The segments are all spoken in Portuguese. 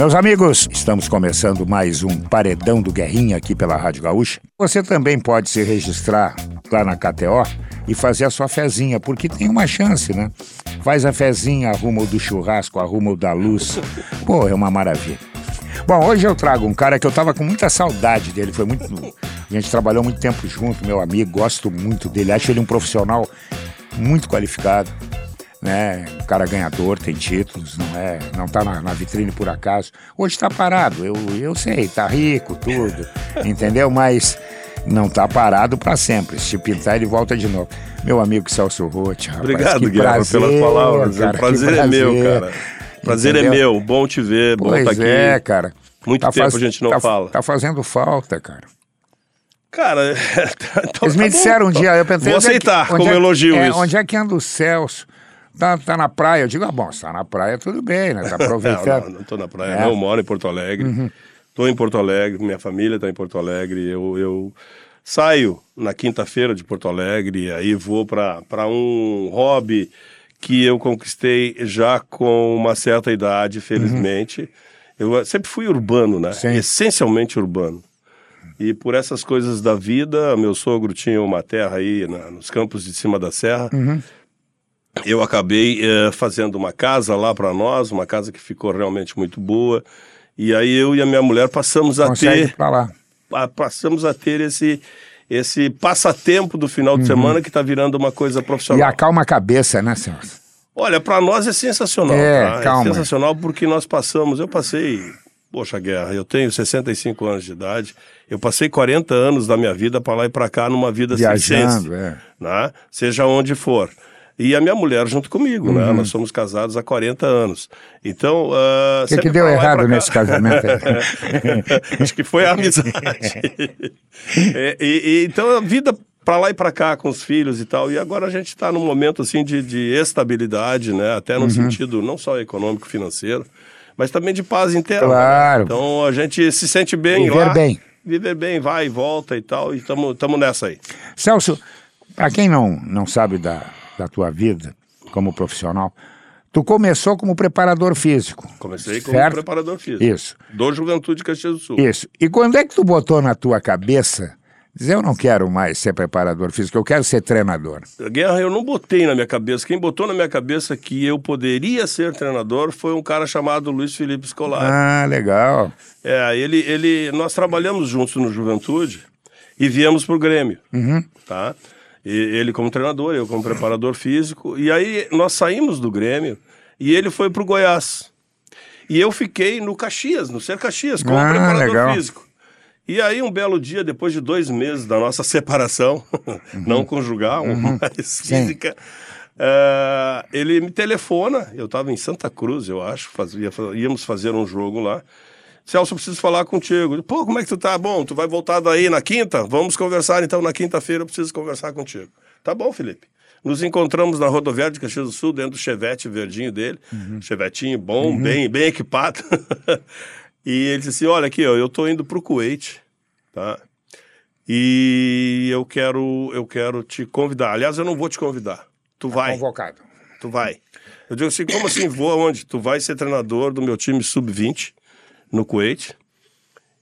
Meus amigos, estamos começando mais um Paredão do Guerrinha aqui pela Rádio Gaúcha. Você também pode se registrar lá na KTO e fazer a sua fezinha, porque tem uma chance, né? Faz a fezinha, arruma o do churrasco, arruma o da luz. Pô, é uma maravilha. Bom, hoje eu trago um cara que eu tava com muita saudade dele, foi muito. A gente trabalhou muito tempo junto, meu amigo, gosto muito dele, acho ele um profissional muito qualificado né? Um cara ganhador, tem títulos, não é, não tá na, na vitrine por acaso. Hoje tá parado, eu, eu sei, tá rico, tudo, entendeu? Mas não tá parado para sempre. Se pintar, ele volta de novo. Meu amigo Celso Roth, rapaz, Obrigado, Guilherme, pelas palavras. Cara, o prazer, prazer, é meu, cara. Prazer é entendeu? é meu, bom te ver, bom estar tá aqui. é, cara. Muito tá tempo faz... a gente não tá, fala. Tá fazendo falta, cara. Cara, então, Eles me tá disseram um dia, eu pensei... Vou aceitar é, como é, elogio é, isso. Onde é que anda o Celso? Tá, tá na praia. Eu digo, ah, bom, tá na praia, tudo bem, né? Tá aproveitando. não, não, na praia, é. não. Eu moro em Porto Alegre. Uhum. Tô em Porto Alegre, minha família tá em Porto Alegre. Eu, eu saio na quinta-feira de Porto Alegre, aí vou para um hobby que eu conquistei já com uma certa idade, felizmente. Uhum. Eu sempre fui urbano, né? Sim. Essencialmente urbano. E por essas coisas da vida, meu sogro tinha uma terra aí na, nos campos de cima da serra. Uhum eu acabei é, fazendo uma casa lá para nós, uma casa que ficou realmente muito boa. E aí eu e a minha mulher passamos a Consegue ter. Pra lá. A, passamos a ter esse, esse passatempo do final de uhum. semana que está virando uma coisa profissional. E acalma a cabeça, né, senhor? Olha, para nós é sensacional. É, tá? calma. É sensacional porque nós passamos. Eu passei. Poxa, guerra, eu tenho 65 anos de idade. Eu passei 40 anos da minha vida para lá e para cá numa vida Viajando, é. né? Seja onde for e a minha mulher junto comigo, né? uhum. né? Nós somos casados há 40 anos. Então. O uh, que, que deu errado nesse casamento? Acho que foi a amizade. é, e, e, então a vida para lá e para cá com os filhos e tal. E agora a gente está num momento assim de, de estabilidade, né? Até no uhum. sentido não só econômico, financeiro, mas também de paz interna. Né? Claro. Né? Então a gente se sente bem Viver lá. bem. Viver bem, vai e volta e tal. E estamos nessa aí. Celso, para quem não, não sabe da da tua vida como profissional, tu começou como preparador físico. Comecei como certo? preparador físico. Isso. Do Juventude Caxias do Sul. Isso. E quando é que tu botou na tua cabeça dizer eu não quero mais ser preparador físico, eu quero ser treinador? Guerra, eu não botei na minha cabeça. Quem botou na minha cabeça que eu poderia ser treinador foi um cara chamado Luiz Felipe Scolari. Ah, legal. É, ele, ele, nós trabalhamos juntos no Juventude e viemos pro Grêmio, uhum. tá? Ele como treinador, eu como preparador físico. E aí nós saímos do Grêmio e ele foi para o Goiás. E eu fiquei no Caxias, no Ser Caxias, como ah, preparador legal. físico. E aí, um belo dia, depois de dois meses da nossa separação, uhum. não conjugal, uhum. mas física, uh, ele me telefona. Eu estava em Santa Cruz, eu acho, fazia, íamos fazer um jogo lá. Celso, eu preciso falar contigo. Pô, como é que tu tá? Bom, tu vai voltar daí na quinta? Vamos conversar então na quinta-feira, eu preciso conversar contigo. Tá bom, Felipe. Nos encontramos na rodoviária de Caxias do Sul, dentro do chevette verdinho dele. Uhum. Chevetinho bom, uhum. bem, bem equipado. e ele disse assim, olha aqui, ó, eu tô indo pro Kuwait, tá? E eu quero, eu quero te convidar. Aliás, eu não vou te convidar. Tu tá vai. convocado. Tu vai. Eu digo assim, como assim, vou aonde? Tu vai ser treinador do meu time sub-20 no Kuwait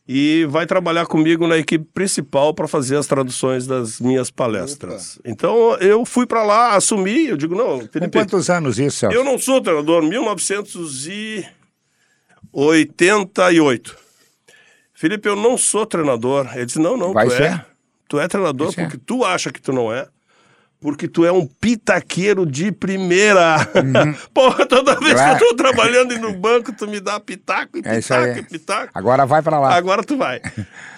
e vai trabalhar comigo na equipe principal para fazer as traduções das minhas palestras. Opa. Então eu fui para lá, assumi, eu digo, não, Felipe, Com quantos anos isso, Celso? Eu não sou treinador, 1988. Felipe, eu não sou treinador. Ele disse, não, não, vai tu ser? é. Tu é treinador porque tu acha que tu não é porque tu é um pitaqueiro de primeira. Uhum. Porra, toda vez que eu tô trabalhando no banco, tu me dá pitaco e é pitaco e pitaco. Agora vai para lá. Agora tu vai.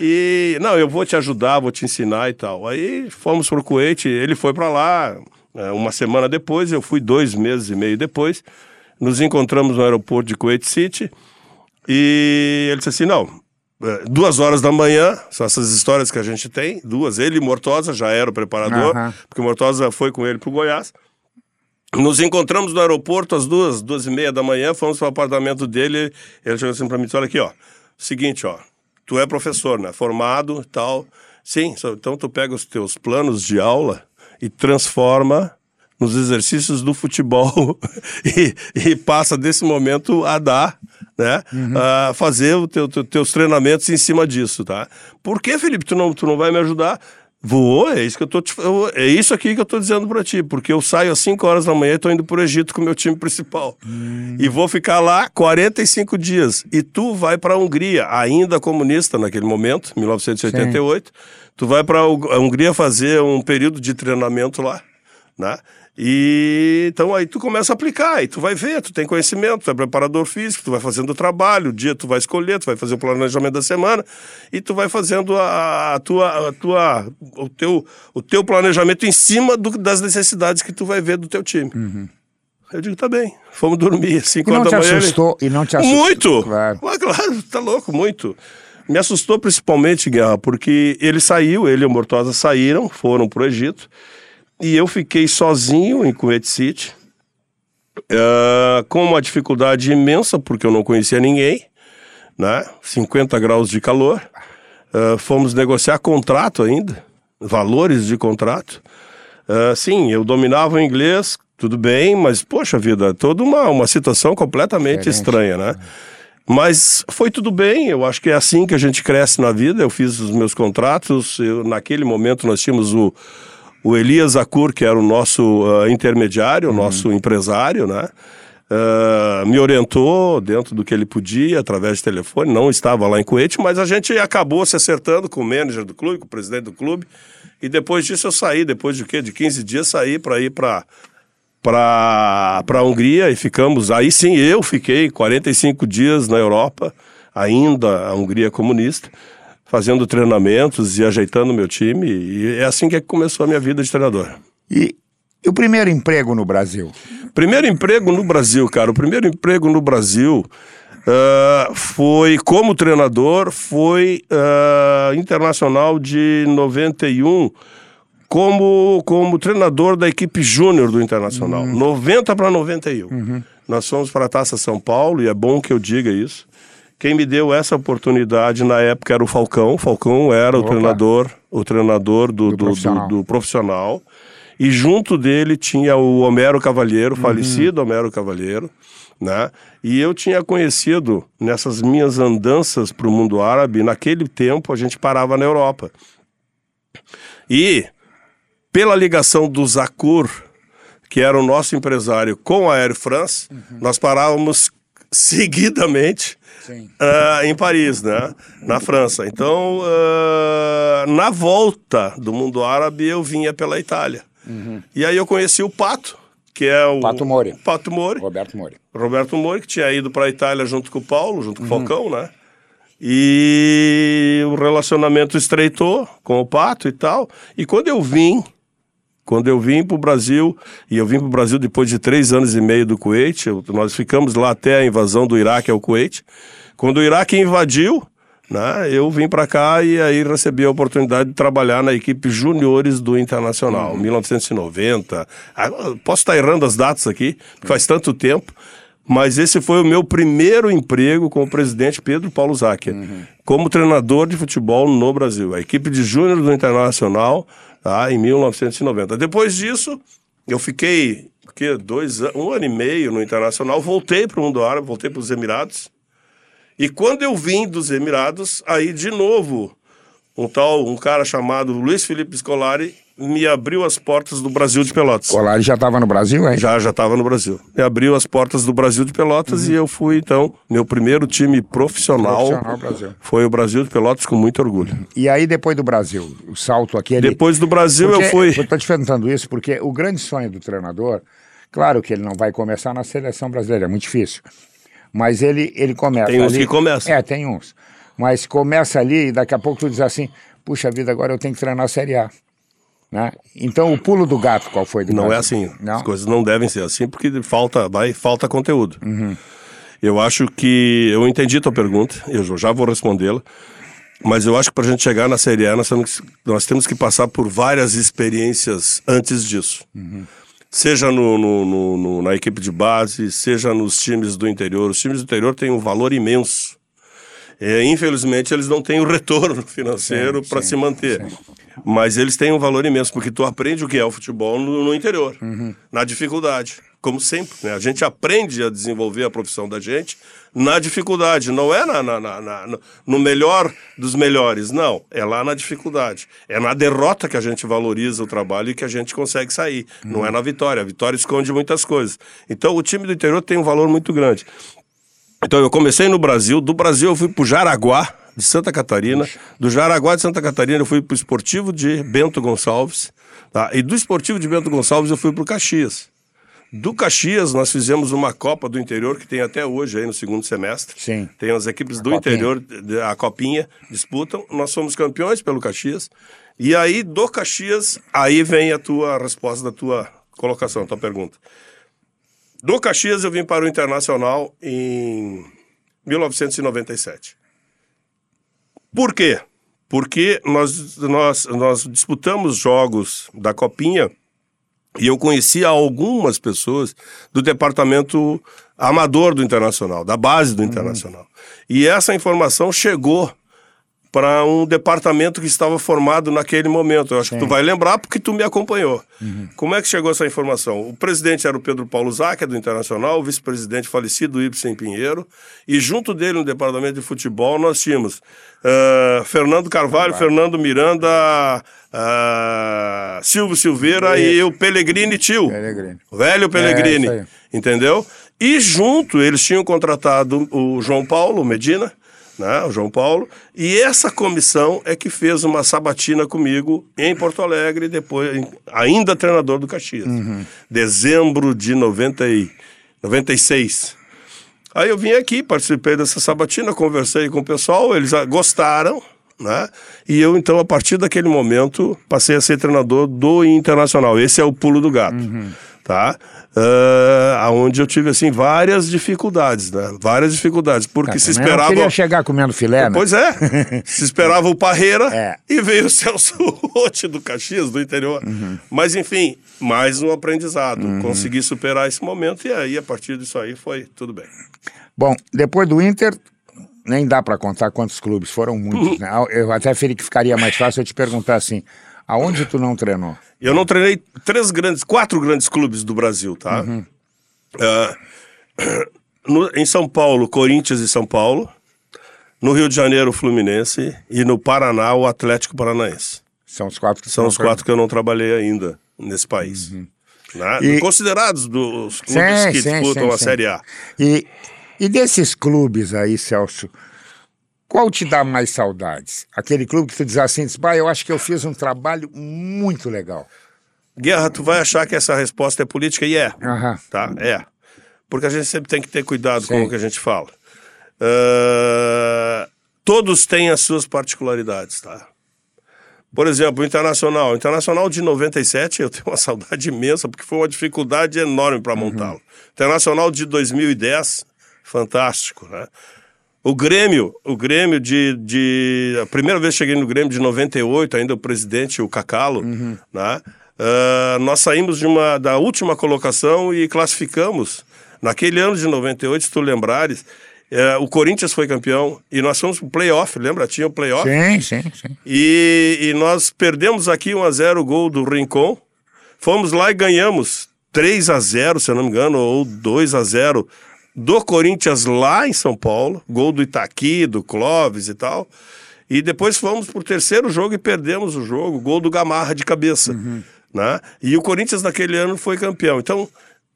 E, não, eu vou te ajudar, vou te ensinar e tal. Aí fomos pro Kuwait, ele foi para lá. É, uma semana depois, eu fui dois meses e meio depois. Nos encontramos no aeroporto de Kuwait City. E ele disse assim: não, é, duas horas da manhã, são essas histórias que a gente tem, duas. Ele e Mortosa já era o preparador, uhum. porque Mortosa foi com ele para o Goiás. Nos encontramos no aeroporto às duas, duas e meia da manhã, fomos para o apartamento dele. Ele chegou assim para mim: olha aqui, ó, seguinte, ó, tu é professor, né? Formado e tal. Sim, então tu pega os teus planos de aula e transforma nos exercícios do futebol e, e, passa desse momento a dar né? Uhum. Uh, fazer os teu, teu, teus treinamentos em cima disso, tá? Por que, Felipe, tu não, tu não vai me ajudar? Vou, é isso que eu tô te, é isso aqui que eu tô dizendo para ti, porque eu saio às 5 horas da manhã e tô indo pro Egito com o meu time principal. Hum. E vou ficar lá 45 dias. E tu vai para a Hungria, ainda comunista naquele momento, 1988. Sim. Tu vai para a Hungria fazer um período de treinamento lá, né? E então aí tu começa a aplicar, aí tu vai ver, tu tem conhecimento, tu é preparador físico, tu vai fazendo o trabalho, o dia tu vai escolher, tu vai fazer o planejamento da semana e tu vai fazendo a, a tua, a tua, o teu, o teu planejamento em cima do, das necessidades que tu vai ver do teu time. Uhum. Eu digo, tá bem, fomos dormir 5 horas da manhã. Assustou, E não te assustou? Muito! Claro. Mas, claro, tá louco, muito. Me assustou principalmente, Guerra, porque ele saiu, ele e o Mortosa saíram, foram pro Egito. E eu fiquei sozinho em Kuwait City, uh, com uma dificuldade imensa, porque eu não conhecia ninguém, né? 50 graus de calor. Uh, fomos negociar contrato ainda, valores de contrato. Uh, sim, eu dominava o inglês, tudo bem, mas, poxa vida, toda uma, uma situação completamente estranha, né? Mas foi tudo bem, eu acho que é assim que a gente cresce na vida. Eu fiz os meus contratos, eu, naquele momento nós tínhamos o, o Elias Akur, que era o nosso uh, intermediário, o uhum. nosso empresário, né? Uh, me orientou dentro do que ele podia, através de telefone. Não estava lá em Kuwait, mas a gente acabou se acertando com o manager do clube, com o presidente do clube. E depois disso eu saí, depois de quê? De 15 dias, saí para ir para para a Hungria e ficamos. Aí sim, eu fiquei 45 dias na Europa, ainda a Hungria comunista fazendo treinamentos e ajeitando meu time. E é assim que começou a minha vida de treinador. E, e o primeiro emprego no Brasil? Primeiro emprego no Brasil, cara. O primeiro emprego no Brasil uh, foi como treinador, foi uh, internacional de 91 como, como treinador da equipe júnior do Internacional. Uhum. 90 para 91. Uhum. Nós fomos para a Taça São Paulo, e é bom que eu diga isso. Quem me deu essa oportunidade na época era o Falcão. O Falcão era Opa. o treinador, o treinador do, do, do, profissional. do, profissional. E junto dele tinha o Homero Cavalheiro, uhum. falecido Homero Cavalheiro, né? E eu tinha conhecido nessas minhas andanças para o mundo árabe, naquele tempo a gente parava na Europa. E pela ligação do Zakur, que era o nosso empresário, com a Air France, uhum. nós parávamos seguidamente uh, em Paris, né? Na França. Então, uh, na volta do mundo árabe, eu vinha pela Itália. Uhum. E aí eu conheci o Pato, que é o... Pato Mori. Pato Mori. Roberto Mori. Roberto Mori, que tinha ido para a Itália junto com o Paulo, junto com o uhum. Falcão, né? E o relacionamento estreitou com o Pato e tal. E quando eu vim quando eu vim para o Brasil, e eu vim para o Brasil depois de três anos e meio do Kuwait, eu, nós ficamos lá até a invasão do Iraque ao Kuwait. Quando o Iraque invadiu, né, eu vim para cá e aí recebi a oportunidade de trabalhar na equipe juniores do Internacional, uhum. 1990. Ah, posso estar errando as datas aqui, faz tanto tempo, mas esse foi o meu primeiro emprego com o presidente Pedro Paulo Zacchia, uhum. como treinador de futebol no Brasil. A equipe de júnior do Internacional tá? em 1990. Depois disso, eu fiquei que, dois, um ano e meio no Internacional, voltei para o mundo árabe, voltei para os Emirados. E quando eu vim dos Emirados, aí de novo, um tal, um cara chamado Luiz Felipe Scolari me abriu as portas do Brasil de Pelotas. Scolari já estava no Brasil, hein? Já, já estava no Brasil. Me abriu as portas do Brasil de Pelotas uhum. e eu fui, então, meu primeiro time profissional, profissional Brasil. foi o Brasil de Pelotas com muito orgulho. E aí, depois do Brasil, o salto aqui... Depois do Brasil porque, eu fui... Eu estou te perguntando isso porque o grande sonho do treinador, claro que ele não vai começar na seleção brasileira, é muito difícil, mas ele, ele começa Tem uns ali, que começam. É, tem uns. Mas começa ali e daqui a pouco tu diz assim, puxa vida, agora eu tenho que treinar a Série A. Né? Então o pulo do gato qual foi? não é assim. Não? As coisas não devem ser assim porque falta, vai, falta conteúdo. Uhum. Eu acho que eu entendi a tua pergunta, eu já vou respondê-la. Mas eu acho que para a gente chegar na Série A, nós temos, que, nós temos que passar por várias experiências antes disso. Uhum. Seja no, no, no, na equipe de base, seja nos times do interior. Os times do interior têm um valor imenso. É, infelizmente, eles não têm o retorno financeiro para se manter. Sim. Mas eles têm um valor imenso, porque tu aprende o que é o futebol no, no interior, uhum. na dificuldade. como sempre, né? A gente aprende a desenvolver a profissão da gente na dificuldade, não é na, na, na, no melhor dos melhores, não. É lá na dificuldade. É na derrota que a gente valoriza o trabalho e que a gente consegue sair. Hum. Não é na vitória. A vitória esconde muitas coisas. Então, o time do interior tem um valor muito grande. Então, eu comecei no Brasil. Do Brasil, eu fui para o Jaraguá, de Santa Catarina. Do Jaraguá de Santa Catarina, eu fui para o Esportivo de Bento Gonçalves. Tá? E do Esportivo de Bento Gonçalves, eu fui para o Caxias. Do Caxias, nós fizemos uma Copa do Interior, que tem até hoje aí no segundo semestre. Sim. Tem as equipes a do copinha. interior, a Copinha, disputam. Nós somos campeões pelo Caxias. E aí, do Caxias, aí vem a tua resposta da tua colocação, a tua pergunta. Do Caxias, eu vim para o Internacional em 1997. Por quê? Porque nós, nós, nós disputamos jogos da Copinha e eu conhecia algumas pessoas do departamento amador do Internacional, da base do Internacional. Uhum. E essa informação chegou para um departamento que estava formado naquele momento. Eu acho Sim. que tu vai lembrar porque tu me acompanhou. Uhum. Como é que chegou essa informação? O presidente era o Pedro Paulo Zacca, do Internacional, o vice-presidente falecido, Ibsen Pinheiro, e junto dele no departamento de futebol nós tínhamos uh, Fernando Carvalho, Fernando Miranda, uh, Silvio Silveira e, e o Pellegrini tio. Pellegrini. O velho Pellegrini. É, entendeu? E junto eles tinham contratado o João Paulo Medina, né, o João Paulo, e essa comissão é que fez uma sabatina comigo em Porto Alegre, depois ainda treinador do Caxias. Uhum. Dezembro de 90 e, 96. Aí eu vim aqui, participei dessa sabatina, conversei com o pessoal, eles gostaram, né? E eu, então, a partir daquele momento, passei a ser treinador do Internacional. Esse é o pulo do gato, uhum. tá? Uh, ah, onde eu tive assim várias dificuldades, né? Várias dificuldades, porque se esperava. Eu queria chegar comendo filé, né? Pois é. se esperava o Parreira é. e veio o Celso Rotti do Caxias, do interior. Uhum. Mas enfim, mais um aprendizado. Uhum. Consegui superar esse momento e aí a partir disso aí foi tudo bem. Bom, depois do Inter, nem dá para contar quantos clubes, foram muitos, né? Eu até que ficaria mais fácil eu te perguntar assim, aonde tu não treinou? Eu não treinei três grandes, quatro grandes clubes do Brasil, tá? Uhum. Uh, no, em São Paulo, Corinthians e São Paulo. No Rio de Janeiro, Fluminense. E no Paraná, o Atlético Paranaense. São os quatro que São os quatro que eu não trabalhei ainda nesse país. Uhum. Né? E... Considerados dos clubes sim, que sim, disputam sim, a Série A. E, e desses clubes aí, Celso, qual te dá mais saudades? Aquele clube que tu diz assim, bah, eu acho que eu fiz um trabalho muito legal. Guerra, tu vai achar que essa resposta é política e é. Uhum. Tá? É. Porque a gente sempre tem que ter cuidado Sim. com o que a gente fala. Uh, todos têm as suas particularidades, tá? Por exemplo, o Internacional. O Internacional de 97, eu tenho uma saudade imensa, porque foi uma dificuldade enorme para montá-lo. Uhum. Internacional de 2010, fantástico, né? O Grêmio, o Grêmio de, de. A primeira vez que cheguei no Grêmio de 98, ainda o presidente, o Cacalo, uhum. né? Uh, nós saímos de uma, da última colocação e classificamos. Naquele ano de 98, se tu lembrares, uh, o Corinthians foi campeão e nós fomos pro playoff, lembra? Tinha o playoff. Sim, sim, sim. E, e nós perdemos aqui 1x0 o gol do Rincon. Fomos lá e ganhamos 3 a 0 se eu não me engano, ou 2 a 0 do Corinthians lá em São Paulo, gol do Itaqui, do Clóvis e tal. E depois fomos pro terceiro jogo e perdemos o jogo, gol do Gamarra de cabeça. Uhum. Né? E o Corinthians naquele ano foi campeão. Então,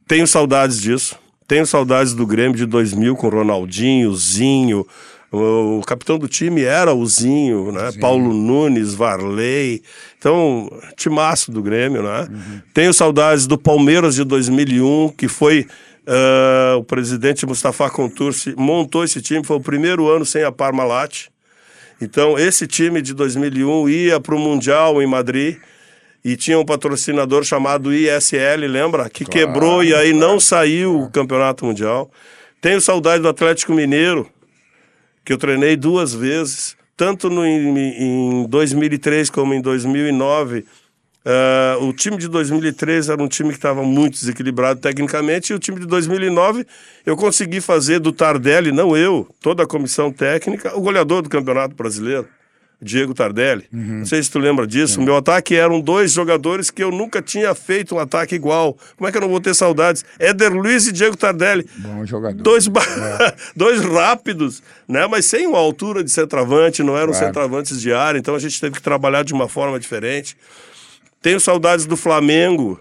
tenho saudades disso. Tenho saudades do Grêmio de 2000 com Ronaldinho, Zinho. O, capitão do time era o Zinho, né? Sim. Paulo Nunes, Varley. Então, timaço do Grêmio, né? Uhum. Tenho saudades do Palmeiras de 2001, que foi Uh, o presidente Mustafa Contursi montou esse time, foi o primeiro ano sem a Parmalat. Então, esse time de 2001 ia para o Mundial em Madrid e tinha um patrocinador chamado ISL, lembra? Que claro, quebrou e aí não saiu o Campeonato Mundial. Tenho saudade do Atlético Mineiro, que eu treinei duas vezes, tanto no, em, em 2003 como em 2009 Uh, o time de 2013 era um time que estava muito desequilibrado tecnicamente, e o time de 2009 eu consegui fazer do Tardelli, não eu, toda a comissão técnica, o goleador do Campeonato Brasileiro. Diego Tardelli. Uhum. Não sei se tu lembra disso. O meu ataque eram dois jogadores que eu nunca tinha feito um ataque igual. Como é que eu não vou ter saudades? Éder Luiz e Diego Tardelli. Bom jogador. Dois, ba... é. dois rápidos, né? Mas sem uma altura de centroavante, não eram claro. centroavantes de área, então a gente teve que trabalhar de uma forma diferente. Tenho saudades do Flamengo,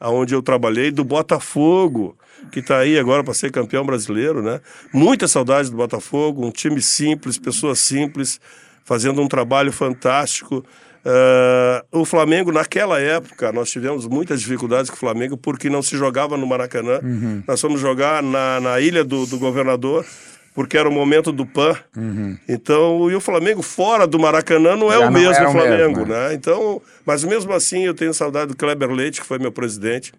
aonde eu trabalhei, do Botafogo que está aí agora para ser campeão brasileiro, né? Muita saudade do Botafogo, um time simples, pessoas simples, fazendo um trabalho fantástico. Uh, o Flamengo, naquela época, nós tivemos muitas dificuldades com o Flamengo porque não se jogava no Maracanã. Uhum. Nós fomos jogar na, na ilha do, do governador, porque era o momento do PAN. Uhum. Então, e o Flamengo fora do Maracanã não é Já o mesmo Flamengo, mesmo, né? né? Então, mas mesmo assim eu tenho saudade do Kleber Leite, que foi meu presidente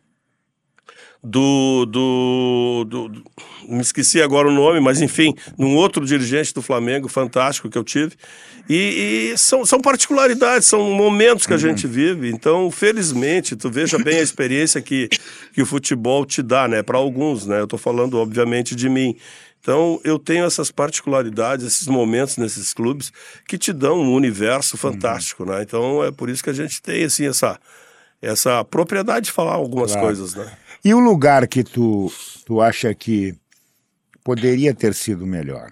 do, do, do, do, me esqueci agora o nome, mas enfim, num outro dirigente do Flamengo fantástico que eu tive. E, e são, são particularidades, são momentos que a gente vive. Então, felizmente, tu veja bem a experiência que, que o futebol te dá, né? Para alguns, né? Eu estou falando, obviamente, de mim. Então, eu tenho essas particularidades, esses momentos nesses clubes que te dão um universo fantástico, né? Então, é por isso que a gente tem, assim, essa, essa propriedade de falar algumas claro. coisas, né? E o lugar que tu, tu acha que poderia ter sido melhor?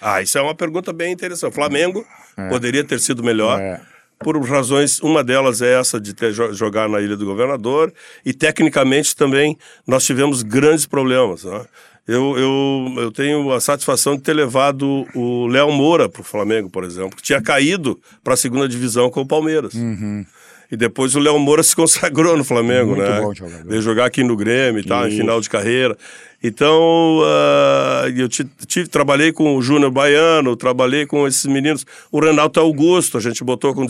Ah, isso é uma pergunta bem interessante. Flamengo é. poderia ter sido melhor. É. Por razões, uma delas é essa de ter jogar na Ilha do Governador, e tecnicamente também nós tivemos grandes problemas. Né? Eu, eu, eu tenho a satisfação de ter levado o Léo Moura para o Flamengo, por exemplo, que tinha caído para a segunda divisão com o Palmeiras. Uhum. E depois o Léo Moura se consagrou no Flamengo, Muito né? Bom jogador. Veio jogar aqui no Grêmio e tal, em final de carreira. Então, uh, eu tive, trabalhei com o Júnior Baiano, trabalhei com esses meninos. O Renato Augusto, a gente botou com.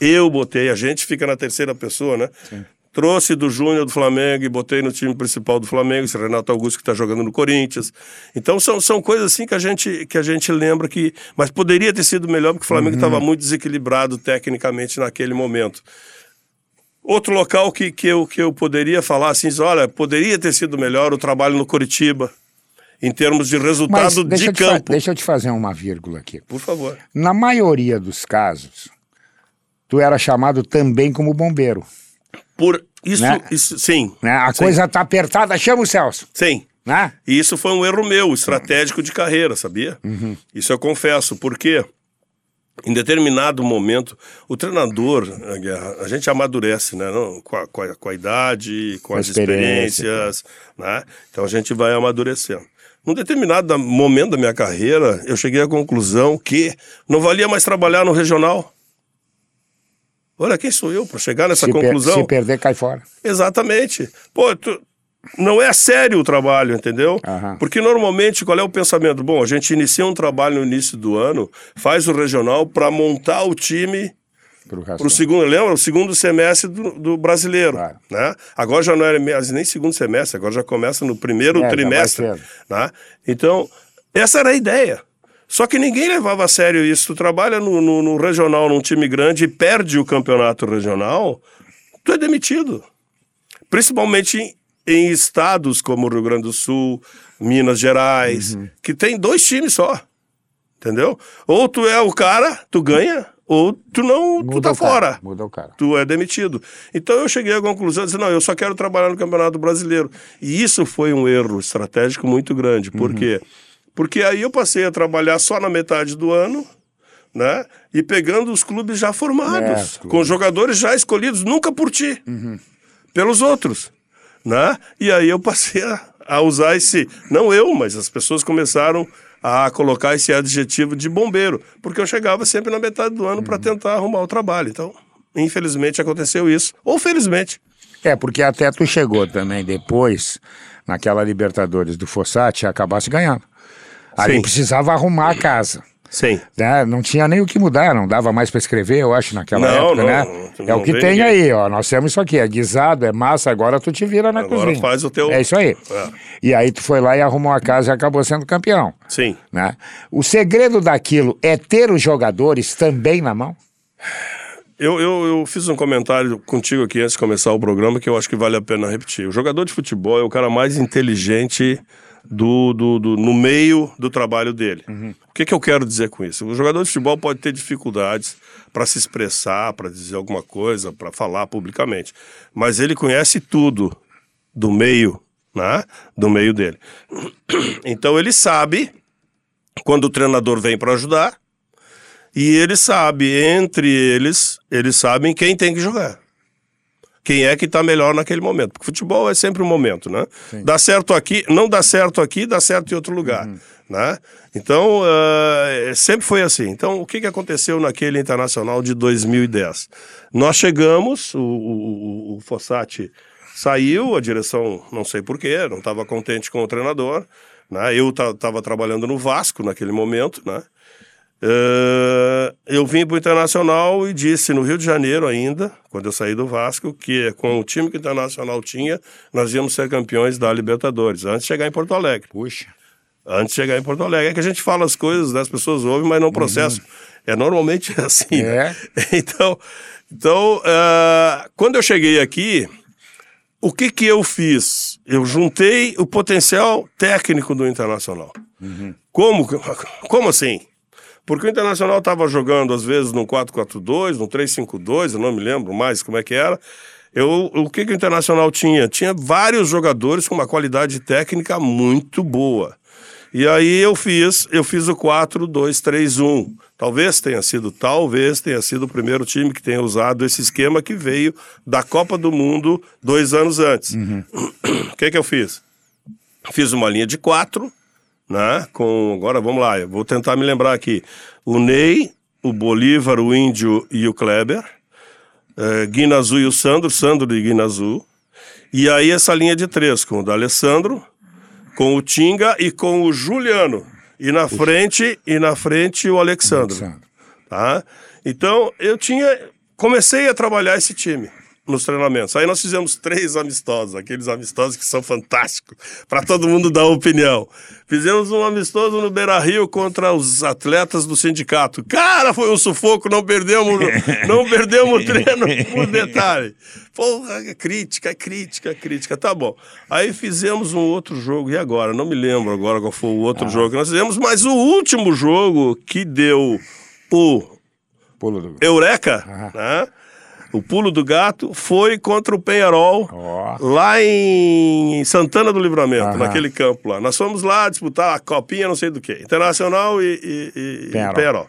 Eu botei, a gente fica na terceira pessoa, né? Sim. Trouxe do Júnior do Flamengo e botei no time principal do Flamengo, esse Renato Augusto que está jogando no Corinthians. Então são, são coisas assim que a, gente, que a gente lembra que. Mas poderia ter sido melhor porque o Flamengo estava uhum. muito desequilibrado tecnicamente naquele momento. Outro local que, que, eu, que eu poderia falar assim, olha, poderia ter sido melhor o trabalho no Curitiba, em termos de resultado de campo. Deixa eu te fazer uma vírgula aqui. Por favor. Na maioria dos casos, tu era chamado também como bombeiro. Por isso, né? isso sim. Né? A sim. coisa tá apertada, chama o Celso. Sim. Né? E isso foi um erro meu, estratégico de carreira, sabia? Uhum. Isso eu confesso. Por quê? em determinado momento, o treinador, a, gente amadurece, né? Não, com, a, com, a, com, a, idade, com, com as experiências, né? Então a gente vai amadurecendo. Num determinado momento da minha carreira, eu cheguei à conclusão que não valia mais trabalhar no regional. Olha, quem sou eu para chegar nessa se conclusão? Per se perder, cai fora. Exatamente. Pô, tu, não é sério o trabalho, entendeu? Uhum. Porque normalmente qual é o pensamento? Bom, a gente inicia um trabalho no início do ano, faz o regional para montar o time para o segundo, lembra? O segundo semestre do, do brasileiro, claro. né? Agora já não é nem segundo semestre, agora já começa no primeiro é, trimestre, né? Então, essa era a ideia. Só que ninguém levava a sério isso. Tu trabalha no, no, no regional, num time grande e perde o campeonato regional, tu é demitido. Principalmente em estados como Rio Grande do Sul, Minas Gerais, uhum. que tem dois times só. Entendeu? Ou tu é o cara, tu ganha, ou tu não, Muda tu tá fora. Muda o cara. Tu é demitido. Então eu cheguei à conclusão de dizer, não, eu só quero trabalhar no Campeonato Brasileiro. E isso foi um erro estratégico muito grande. Por uhum. Porque aí eu passei a trabalhar só na metade do ano, né? E pegando os clubes já formados, é, com jogadores já escolhidos, nunca por ti, uhum. pelos outros né? E aí eu passei a, a usar esse, não eu, mas as pessoas começaram a colocar esse adjetivo de bombeiro, porque eu chegava sempre na metade do ano uhum. para tentar arrumar o trabalho. Então, infelizmente aconteceu isso, ou felizmente. É, porque até tu chegou também depois, naquela Libertadores do Fossati, acabasse ganhando. Ali Sim. precisava arrumar a casa. Sim. Né? Não tinha nem o que mudar, não dava mais para escrever, eu acho, naquela não, época, não, né? Não, é o que tem ninguém. aí, ó. Nós temos isso aqui, é guisado, é massa, agora tu te vira na agora cozinha. Agora faz o teu... É isso aí. É. E aí tu foi lá e arrumou a casa e acabou sendo campeão. Sim. Né? O segredo daquilo é ter os jogadores também na mão? Eu, eu, eu, fiz um comentário contigo aqui antes de começar o programa que eu acho que vale a pena repetir. O jogador de futebol é o cara mais inteligente do, do, do no meio do trabalho dele. Uhum. O que, que eu quero dizer com isso? O jogador de futebol pode ter dificuldades para se expressar, para dizer alguma coisa, para falar publicamente, mas ele conhece tudo do meio, né? Do meio dele. Então ele sabe quando o treinador vem para ajudar e ele sabe entre eles, eles sabem quem tem que jogar quem é que está melhor naquele momento. Porque futebol é sempre um momento, né? Sim. Dá certo aqui, não dá certo aqui, dá certo em outro lugar. Uhum. Né? Então, uh, sempre foi assim. Então, o que, que aconteceu naquele Internacional de 2010? Nós chegamos, o, o, o Fossati saiu, a direção não sei porquê, não estava contente com o treinador. Né? Eu estava trabalhando no Vasco naquele momento, né? Uh, eu vim para o Internacional e disse no Rio de Janeiro ainda, quando eu saí do Vasco, que com o time que o Internacional tinha, nós íamos ser campeões da Libertadores, antes de chegar em Porto Alegre. Puxa. Antes de chegar em Porto Alegre. É que a gente fala as coisas, né? as pessoas ouvem, mas não processam. Uhum. É normalmente assim. Né? É. Né? Então, então uh, quando eu cheguei aqui, o que, que eu fiz? Eu juntei o potencial técnico do Internacional. Uhum. Como, como assim? Porque o Internacional estava jogando, às vezes, no 4-4-2, no 3-5-2, eu não me lembro mais como é que era. Eu, o que, que o Internacional tinha? Tinha vários jogadores com uma qualidade técnica muito boa. E aí eu fiz, eu fiz o 4-2-3-1. Talvez tenha sido, talvez tenha sido o primeiro time que tenha usado esse esquema que veio da Copa do Mundo dois anos antes. Uhum. O que, que eu fiz? Fiz uma linha de quatro, né? Com, agora vamos lá, eu vou tentar me lembrar aqui. O Ney, o Bolívar, o Índio e o Kleber, é, Guinazu e o Sandro, Sandro e Guinazu. E aí essa linha de três, com o D'Alessandro, com o Tinga e com o Juliano. E na frente, e na frente o Alexandre. Alexandre. Tá? Então, eu tinha. Comecei a trabalhar esse time nos treinamentos. Aí nós fizemos três amistosos, aqueles amistosos que são fantásticos, para todo mundo dar opinião. Fizemos um amistoso no Beira Rio contra os atletas do sindicato. Cara, foi um sufoco, não perdemos, não perdemos o treino por detalhe. Porra, é crítica, é crítica, é crítica. Tá bom. Aí fizemos um outro jogo, e agora? Não me lembro agora qual foi o outro ah. jogo que nós fizemos, mas o último jogo que deu o. Eureka, ah. né? O pulo do gato foi contra o Penharol, oh. lá em Santana do Livramento, naquele campo lá. Nós fomos lá disputar a copinha, não sei do que, Internacional e, e, e Penharol. Penharol.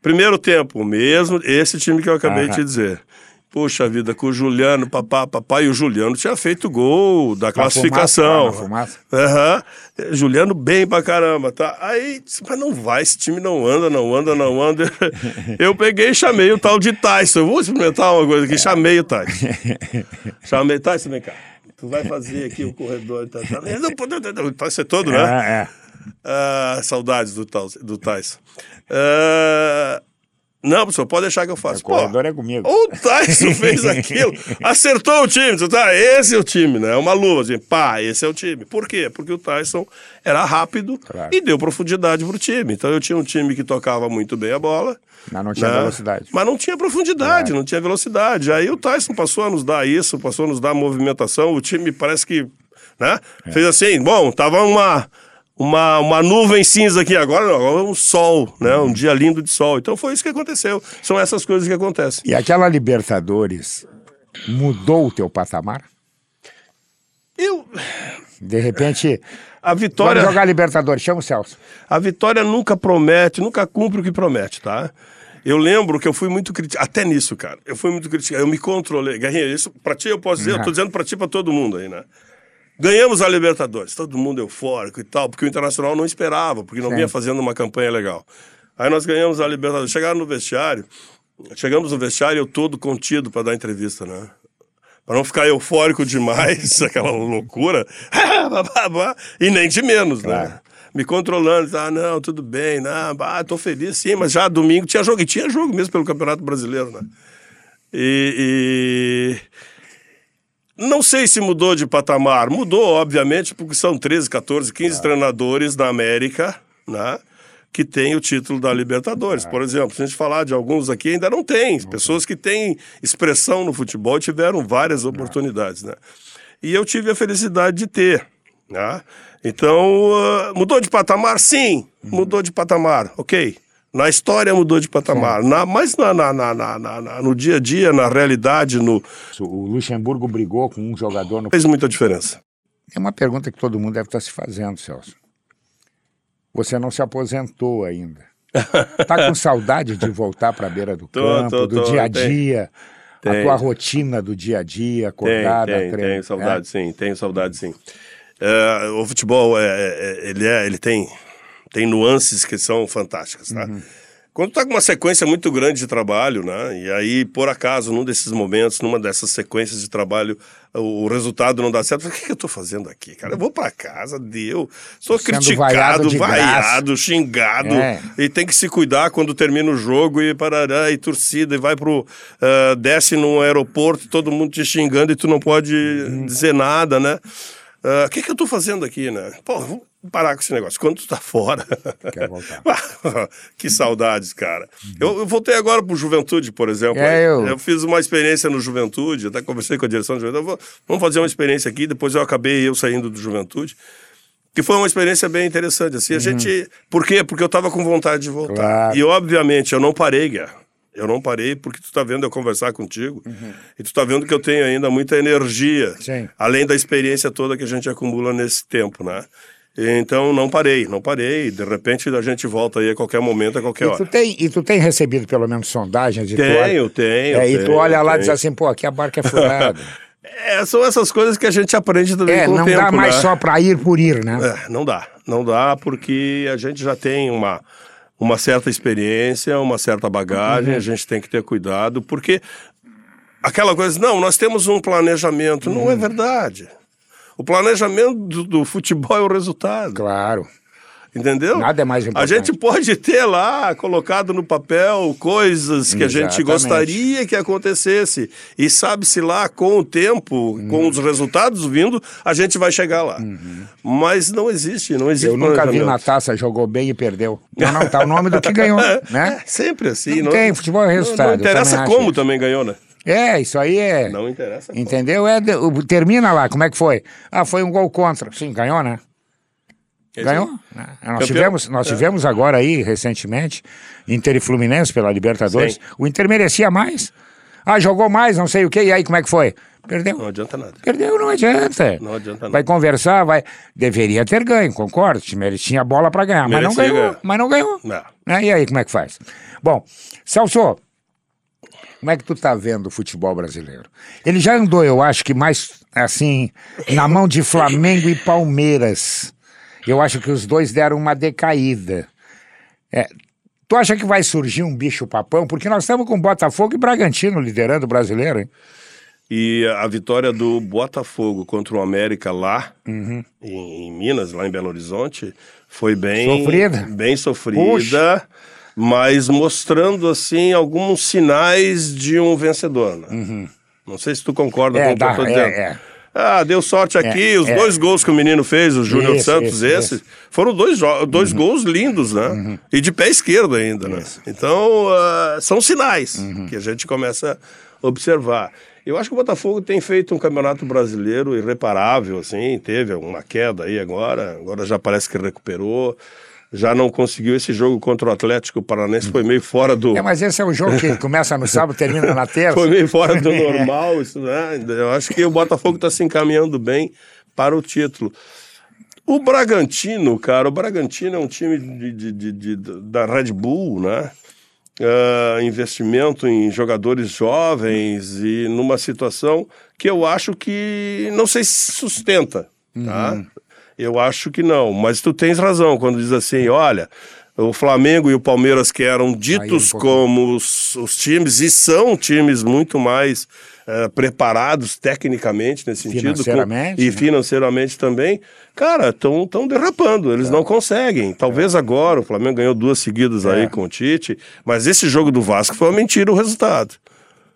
Primeiro tempo, mesmo, esse time que eu acabei de te dizer. Poxa vida, com o Juliano, papá, papai, e o Juliano tinha feito gol da classificação. Fumaça, uhum. Juliano bem pra caramba, tá? Aí, mas não vai, esse time não anda, não anda, não anda. Eu peguei e chamei o tal de Tyson. Eu vou experimentar uma coisa aqui, chamei o Tyson. chamei, Tyson, vem cá. Tu vai fazer aqui o corredor. Tá, tá. O Tyson é todo, né? É, é. Ah, saudades do, do Tyson. Ah, não, professor, pode deixar que eu faço. O corredor é comigo. O Tyson fez aquilo, acertou o time. Tá, esse é o time, né? É uma luva, assim, pá, esse é o time. Por quê? Porque o Tyson era rápido claro. e deu profundidade pro time. Então eu tinha um time que tocava muito bem a bola. Mas não tinha né? velocidade. Mas não tinha profundidade, claro. não tinha velocidade. Aí o Tyson passou a nos dar isso, passou a nos dar movimentação. O time parece que, né? É. Fez assim, bom, tava uma uma, uma nuvem cinza aqui, agora não, agora é um sol, né? Um dia lindo de sol. Então foi isso que aconteceu. São essas coisas que acontecem. E aquela Libertadores mudou o teu patamar? Eu. De repente. A vitória. Vamos jogar Libertadores, chama o Celso. A vitória nunca promete, nunca cumpre o que promete, tá? Eu lembro que eu fui muito criticado, até nisso, cara. Eu fui muito criticado, eu me controlei. Guerrinha, isso pra ti eu posso dizer, uhum. eu tô dizendo pra ti pra todo mundo aí, né? Ganhamos a Libertadores, todo mundo eufórico e tal, porque o Internacional não esperava, porque não vinha fazendo uma campanha legal. Aí nós ganhamos a Libertadores, chegaram no vestiário, chegamos no vestiário eu todo contido para dar entrevista, né? Para não ficar eufórico demais, aquela loucura, e nem de menos, né? Me controlando, ah, não, tudo bem, não, ah, tô feliz sim, mas já domingo tinha jogo, e tinha jogo mesmo pelo Campeonato Brasileiro, né? e... e... Não sei se mudou de patamar. Mudou, obviamente, porque são 13, 14, 15 ah. treinadores na América, né? Que tem o título da Libertadores. Ah. Por exemplo, se a gente falar de alguns aqui, ainda não tem. Pessoas que têm expressão no futebol tiveram várias oportunidades, né? E eu tive a felicidade de ter. Né? Então, uh, mudou de patamar? Sim, uhum. mudou de patamar, ok. Na história mudou de patamar, na, mas na, na, na, no dia a dia, na realidade, no... O Luxemburgo brigou com um jogador... No... Fez muita diferença. É uma pergunta que todo mundo deve estar se fazendo, Celso. Você não se aposentou ainda. Tá com saudade de voltar para a beira do tô, campo, tô, do tô, dia a dia, tem, a tua rotina do dia a dia, acordada, tem, tem, treino. Tenho saudade, é? sim, tenho saudade, sim. É, o futebol, é, é, ele, é, ele tem, tem nuances que são fantásticas, tá? Uhum. Quando tá com uma sequência muito grande de trabalho, né? E aí, por acaso, num desses momentos, numa dessas sequências de trabalho, o resultado não dá certo. O que, que eu tô fazendo aqui, cara? Eu vou para casa, deu. Sou Sendo criticado, vaiado, vaiado xingado. É. E tem que se cuidar quando termina o jogo e parará, e torcida, e vai pro. Uh, desce num aeroporto, todo mundo te xingando e tu não pode hum. dizer nada, né? Ah, o uh, que, que eu tô fazendo aqui, né? Pô, parar com esse negócio. Quando tu tá fora. Quer voltar. que saudades, cara. Uhum. Eu, eu, voltei agora pro Juventude, por exemplo. É, eu... eu fiz uma experiência no Juventude, até conversei com a direção do Juventude. Vou, vamos fazer uma experiência aqui, depois eu acabei eu saindo do Juventude. Que foi uma experiência bem interessante. Assim, a uhum. gente. Por quê? Porque eu tava com vontade de voltar. Claro. E, obviamente, eu não parei, Guerra. Eu não parei porque tu tá vendo eu conversar contigo uhum. e tu tá vendo que eu tenho ainda muita energia, Sim. além da experiência toda que a gente acumula nesse tempo, né? Então não parei, não parei. De repente a gente volta aí a qualquer momento, a qualquer e hora. Tu tem, e tu tem recebido pelo menos sondagens? De tenho, tenho. É, tenho, e tu olha lá e diz assim, pô, aqui a barca é furada. é, são essas coisas que a gente aprende também é, com o tempo, não dá mais né? só para ir por ir, né? É, não dá, não dá porque a gente já tem uma uma certa experiência, uma certa bagagem, uhum. a gente tem que ter cuidado, porque aquela coisa, não, nós temos um planejamento, uhum. não é uhum. verdade. O planejamento do, do, futebol é o resultado. Claro. Entendeu? Nada é mais importante. A gente pode ter lá colocado no papel coisas que Exatamente. a gente gostaria que acontecesse. E sabe-se lá, com o tempo, uhum. com os resultados vindo, a gente vai chegar lá. Uhum. Mas não existe, não existe. Eu nunca vi na taça, jogou bem e perdeu. Não, não, tá o nome do que ganhou, né? É, sempre assim. Não, não tem, futebol é resultado. Não, não interessa como também ganhou, né? É, isso aí é. Não interessa. Entendeu? É, termina lá, como é que foi? Ah, foi um gol contra. Sim, ganhou, né? Ganhou? Né? Nós tivemos, nós é. tivemos agora aí, recentemente, Inter e Fluminense pela Libertadores. Sim. O Inter merecia mais. Ah, jogou mais, não sei o quê, e aí como é que foi? Perdeu. Não adianta nada. Perdeu, não adianta. Não adianta nada. Vai conversar, vai. Deveria ter ganho, concordo. Tinha bola para ganhar, Merecia mas não ganhou. Ganhar. Mas não ganhou. Não. Né? E aí, como é que faz? Bom, Celso, como é que tu tá vendo o futebol brasileiro? Ele já andou, eu acho que mais assim, na mão de Flamengo e Palmeiras. Eu acho que os dois deram uma decaída. É, tu acha que vai surgir um bicho papão? Porque nós estamos com Botafogo e Bragantino liderando o brasileiro, hein? E a vitória do Botafogo contra o América lá, uhum. em, em, Minas, lá em Belo Horizonte, foi bem sofrida. Bem sofrida, Puxa. Mas mostrando assim alguns sinais de um vencedor. Né? Uhum. Não sei se tu concorda é, com o que eu estou dizendo. É, é. Ah, deu sorte é, aqui. É, os é. dois gols que o menino fez, o Júnior Santos, esses, foram dois, dois uhum. gols lindos, né? Uhum. E de pé esquerdo ainda, né? Então, uh, são sinais uhum. que a gente começa a observar. Eu acho que o Botafogo tem feito um campeonato brasileiro irreparável, assim, teve uma queda aí agora, agora já parece que recuperou já não conseguiu esse jogo contra o Atlético Paranense, foi meio fora do. É, mas esse é um jogo que começa no sábado, termina na terça. foi meio fora do normal, isso, né? Eu acho que o Botafogo está se encaminhando bem para o título. O Bragantino, cara, o Bragantino é um time de, de, de, de da Red Bull, né? Uh, investimento em jogadores jovens e numa situação que eu acho que não sei se sustenta. Tá? Uhum. Eu acho que não, mas tu tens razão quando diz assim, olha, o Flamengo e o Palmeiras que eram ditos um como os, os, times e são times muito mais uh, preparados tecnicamente nesse sentido financeiramente, com, e né? financeiramente também, cara, estão tão derrapando, eles é. não conseguem. Talvez é. agora o Flamengo ganhou duas seguidas é. aí com o Tite, mas esse jogo do Vasco foi uma mentira o resultado.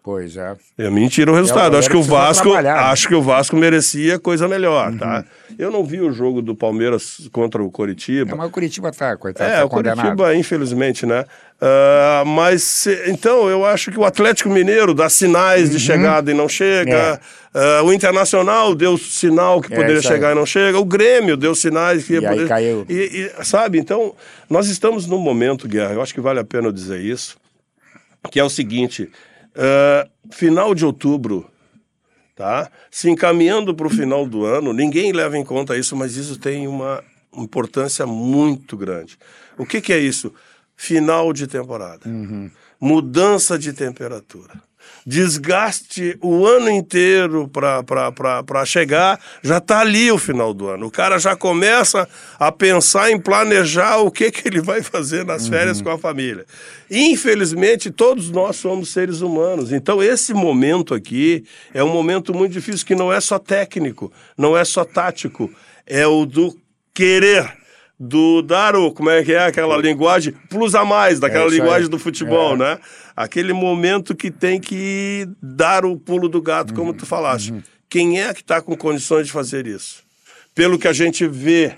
Pois é. É mentira o resultado. É, acho que o Vasco, né? acho que o Vasco merecia coisa melhor, uhum. tá? Eu não vi o jogo do Palmeiras contra o Coritiba. É, mas o Coritiba tá, coitado. É, tá o Coritiba, infelizmente, né? Uh, mas então eu acho que o Atlético Mineiro dá sinais uhum. de chegada e não chega. É. Uh, o Internacional deu sinal que é, poderia chegar e não chega. O Grêmio deu sinais que e poder... caiu. E, e, sabe? Então nós estamos num momento, Guerra. Eu acho que vale a pena dizer isso, que é o seguinte: uh, final de outubro. Tá? Se encaminhando para o final do ano, ninguém leva em conta isso, mas isso tem uma importância muito grande. O que, que é isso? final de temporada. Uhum. Mudança de temperatura. Desgaste o ano inteiro para chegar, já está ali o final do ano. O cara já começa a pensar em planejar o que, que ele vai fazer nas uhum. férias com a família. Infelizmente, todos nós somos seres humanos. Então, esse momento aqui é um momento muito difícil que não é só técnico, não é só tático, é o do querer do dar o, como é que é aquela linguagem, plus a mais, daquela é linguagem do futebol, é. né? Aquele momento que tem que dar o pulo do gato, uhum. como tu falaste. Uhum. Quem é que está com condições de fazer isso? Pelo que a gente vê,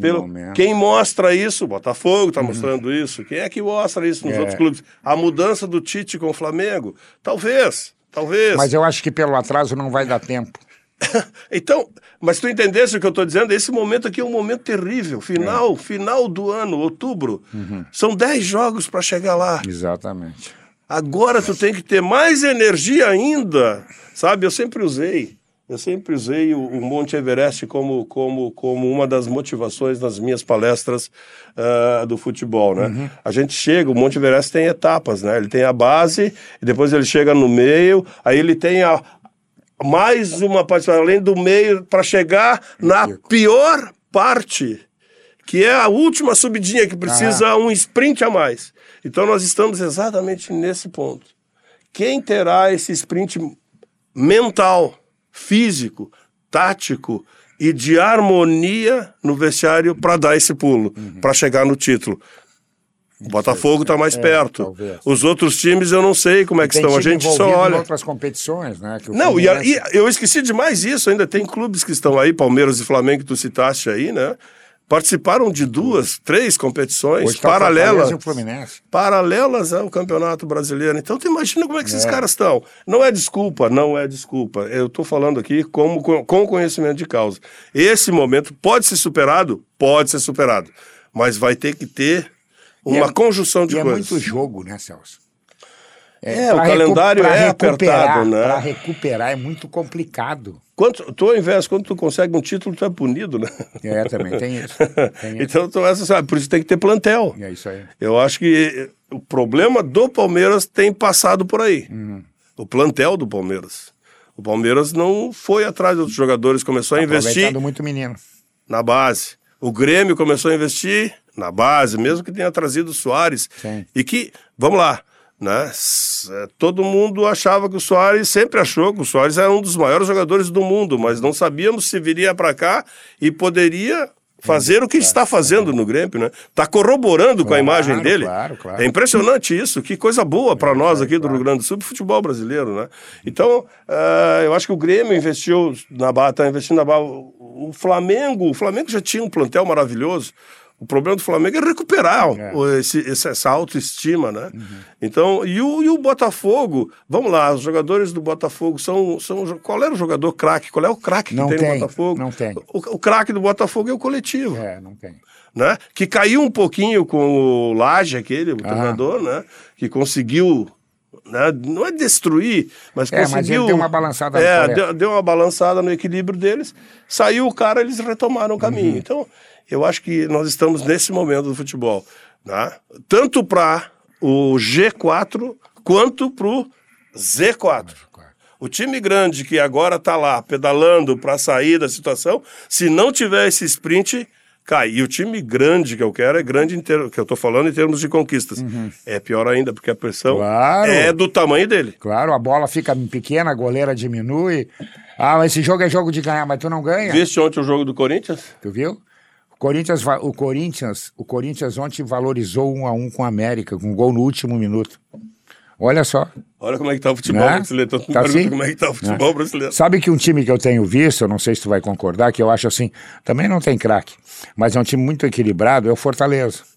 pelo, quem mostra isso, o Botafogo está uhum. mostrando isso. Quem é que mostra isso nos é. outros clubes? A mudança do Tite com o Flamengo? Talvez, talvez. Mas eu acho que pelo atraso não vai dar tempo. então, mas tu entendesse o que eu estou dizendo? Esse momento aqui é um momento terrível. Final, é. final do ano, outubro. Uhum. São 10 jogos para chegar lá. Exatamente. Agora tu tem que ter mais energia ainda. Sabe, eu sempre usei. Eu sempre usei o, o Monte Everest como, como, como uma das motivações nas minhas palestras uh, do futebol, né? Uhum. A gente chega, o Monte Everest tem etapas, né? Ele tem a base, e depois ele chega no meio, aí ele tem a, mais uma parte, além do meio, para chegar na pior parte, que é a última subidinha que precisa ah. um sprint a mais. Então nós estamos exatamente nesse ponto. Quem terá esse sprint mental, físico, tático e de harmonia no vestiário para dar esse pulo, uhum. para chegar no título? O Botafogo está mais é, perto. Talvez. Os outros times eu não sei como é que estão. A gente só olha. Em outras competições, né? não, e, e, eu esqueci demais isso. Ainda tem clubes que estão aí, Palmeiras e Flamengo, que tu citaste aí, né? Participaram de duas, três competições tá paralelas. Paralelas ao Campeonato Brasileiro. Então, tu imagina como é que esses é. caras estão. Não é desculpa, não é desculpa. Eu estou falando aqui como, com conhecimento de causa. Esse momento pode ser superado? Pode ser superado. Mas vai ter que ter uma é, conjunção de e coisas. É muito jogo, né, Celso? É, é o calendário é apertado, né? Para recuperar é muito complicado. Quanto, tu, ao invés, quando tu consegue um título, tu é punido, né? É, também tem isso. Tem então, tu, essa, sabe, por isso tem que ter plantel. É isso aí. Eu acho que o problema do Palmeiras tem passado por aí. Uhum. O plantel do Palmeiras. O Palmeiras não foi atrás dos jogadores, começou a investir. muito menino. Na base. O Grêmio começou a investir na base, mesmo que tenha trazido o Soares. Sim. E que, vamos lá, né? É, todo mundo achava que o Soares, sempre achou que o Soares era um dos maiores jogadores do mundo, mas não sabíamos se viria para cá e poderia fazer o que está fazendo no Grêmio, né? Está corroborando claro, com a imagem dele. Claro, claro. É impressionante isso, que coisa boa para nós aqui do Rio Grande do Sul, futebol brasileiro, né? Então, uh, eu acho que o Grêmio investiu na barra, está investindo na barra. O Flamengo, o Flamengo já tinha um plantel maravilhoso. O problema do Flamengo é recuperar é. Esse, essa autoestima, né? Uhum. Então, e o, e o Botafogo, vamos lá, os jogadores do Botafogo são. são qual era o jogador craque? Qual é o craque que tem, tem, no Botafogo? Não tem. O, o craque do Botafogo é o coletivo. É, não tem. Né? Que caiu um pouquinho com o Laje, aquele, o treinador, né? Que conseguiu né? não é destruir, mas é, conseguiu. Mas deu uma balançada. É, deu, deu, uma balançada no equilíbrio deles. Saiu o cara, eles retomaram o caminho. Uhum. Então, eu acho que nós estamos nesse momento do futebol, né? tanto para o G4 quanto para o Z4. O time grande que agora está lá pedalando para sair da situação, se não tiver esse sprint, cai. E o time grande que eu quero é grande inteiro, que eu estou falando em termos de conquistas. Uhum. É pior ainda, porque a pressão claro. é do tamanho dele. Claro, a bola fica pequena, a goleira diminui. Ah, mas esse jogo é jogo de ganhar, mas tu não ganha. Viste ontem o jogo do Corinthians? Tu viu? Corinthians, o Corinthians, o Corinthians ontem valorizou um a um com a América, com um gol no último minuto. Olha só. Olha como é que tá o futebol né? brasileiro. Todo tá assim? como é que tá o futebol né? brasileiro. Sabe que um time que eu tenho visto, eu não sei se tu vai concordar, que eu acho assim, também não tem craque, mas é um time muito equilibrado, é o Fortaleza.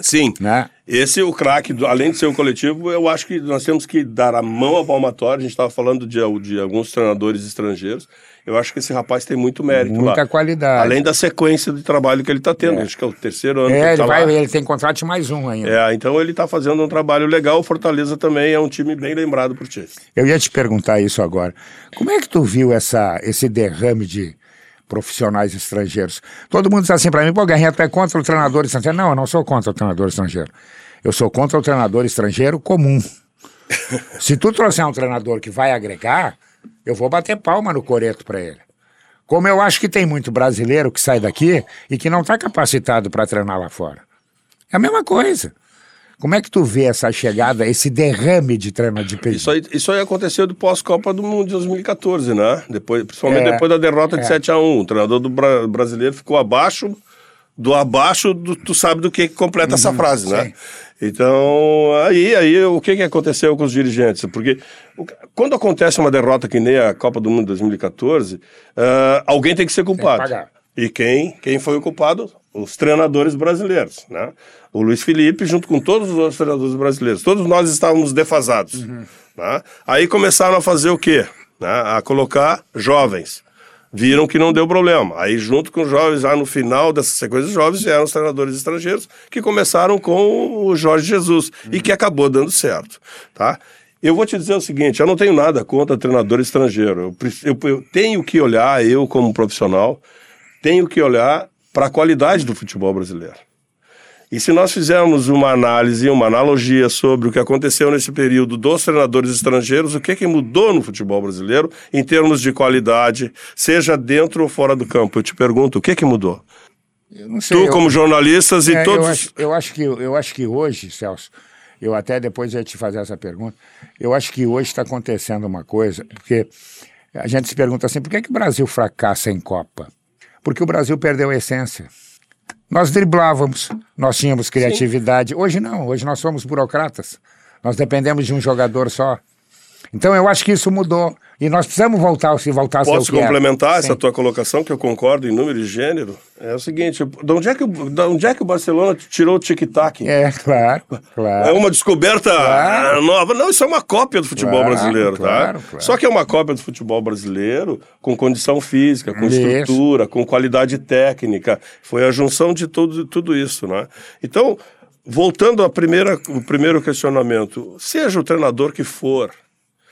Sim. Né? Esse é o craque, além de ser o coletivo, eu acho que nós temos que dar a mão ao palmatório. A gente estava falando de, de alguns treinadores estrangeiros. Eu acho que esse rapaz tem muito mérito Muita lá. qualidade. Além da sequência de trabalho que ele está tendo. É. Acho que é o terceiro ano. É, ele, tá vai, ele tem contrato de mais um ainda. É, então ele está fazendo um trabalho legal. O Fortaleza também é um time bem lembrado por ti. Eu ia te perguntar isso agora. Como é que tu viu essa, esse derrame de profissionais estrangeiros? Todo mundo diz assim para mim, pô, Guerrinha, tu é contra o treinador estrangeiro. Não, eu não sou contra o treinador estrangeiro. Eu sou contra o treinador estrangeiro comum. Se tu trouxer um treinador que vai agregar, eu vou bater palma no coreto para ele. Como eu acho que tem muito brasileiro que sai daqui e que não está capacitado para treinar lá fora. É a mesma coisa. Como é que tu vê essa chegada, esse derrame de treino de peso? Isso aí, isso aí aconteceu do pós-Copa do Mundo de 2014, né? Depois, principalmente é, depois da derrota de é. 7 a 1 O treinador do bra brasileiro ficou abaixo do abaixo, do, tu sabe do que completa uhum, essa frase, né? Sim. Então, aí, aí o que, que aconteceu com os dirigentes? Porque quando acontece uma derrota que nem a Copa do Mundo 2014, uh, ah, alguém tem que ser culpado. E quem, quem foi o culpado? Os treinadores brasileiros, né? O Luiz Felipe, junto com todos os outros treinadores brasileiros. Todos nós estávamos defasados. Uhum. Né? Aí começaram a fazer o quê? Né? A colocar jovens viram que não deu problema. Aí, junto com os jovens, lá no final dessa sequência de jovens, vieram os treinadores estrangeiros, que começaram com o Jorge Jesus, uhum. e que acabou dando certo, tá? Eu vou te dizer o seguinte, eu não tenho nada contra treinador estrangeiro. Eu, eu, eu tenho que olhar, eu como profissional, tenho que olhar para a qualidade do futebol brasileiro. E se nós fizermos uma análise, uma analogia sobre o que aconteceu nesse período dos treinadores estrangeiros, o que, que mudou no futebol brasileiro em termos de qualidade, seja dentro ou fora do campo? Eu te pergunto, o que, que mudou? Sei, tu, eu, como jornalistas é, e todos. Eu acho, eu acho, que, eu acho que hoje, Celso, eu até depois ia te fazer essa pergunta, eu acho que hoje está acontecendo uma coisa, porque a gente se pergunta assim, por que, que o Brasil fracassa em Copa? Porque o Brasil perdeu a essência. Nós driblávamos, nós tínhamos criatividade. Sim. Hoje não, hoje nós somos burocratas. Nós dependemos de um jogador só. Então eu acho que isso mudou. E nós precisamos voltar, se voltar Posso complementar essa tua colocação, que eu concordo em número e gênero? É o seguinte, de onde é que, de onde é que o Barcelona tirou o tic-tac? É, claro, claro. É uma descoberta claro. nova. Não, isso é uma cópia do futebol claro, brasileiro, tá? Claro, claro. Só que é uma cópia do futebol brasileiro com condição física, com isso. estrutura, com qualidade técnica. Foi a junção de tudo, tudo isso, né? Então, voltando ao primeiro questionamento, seja o treinador que for,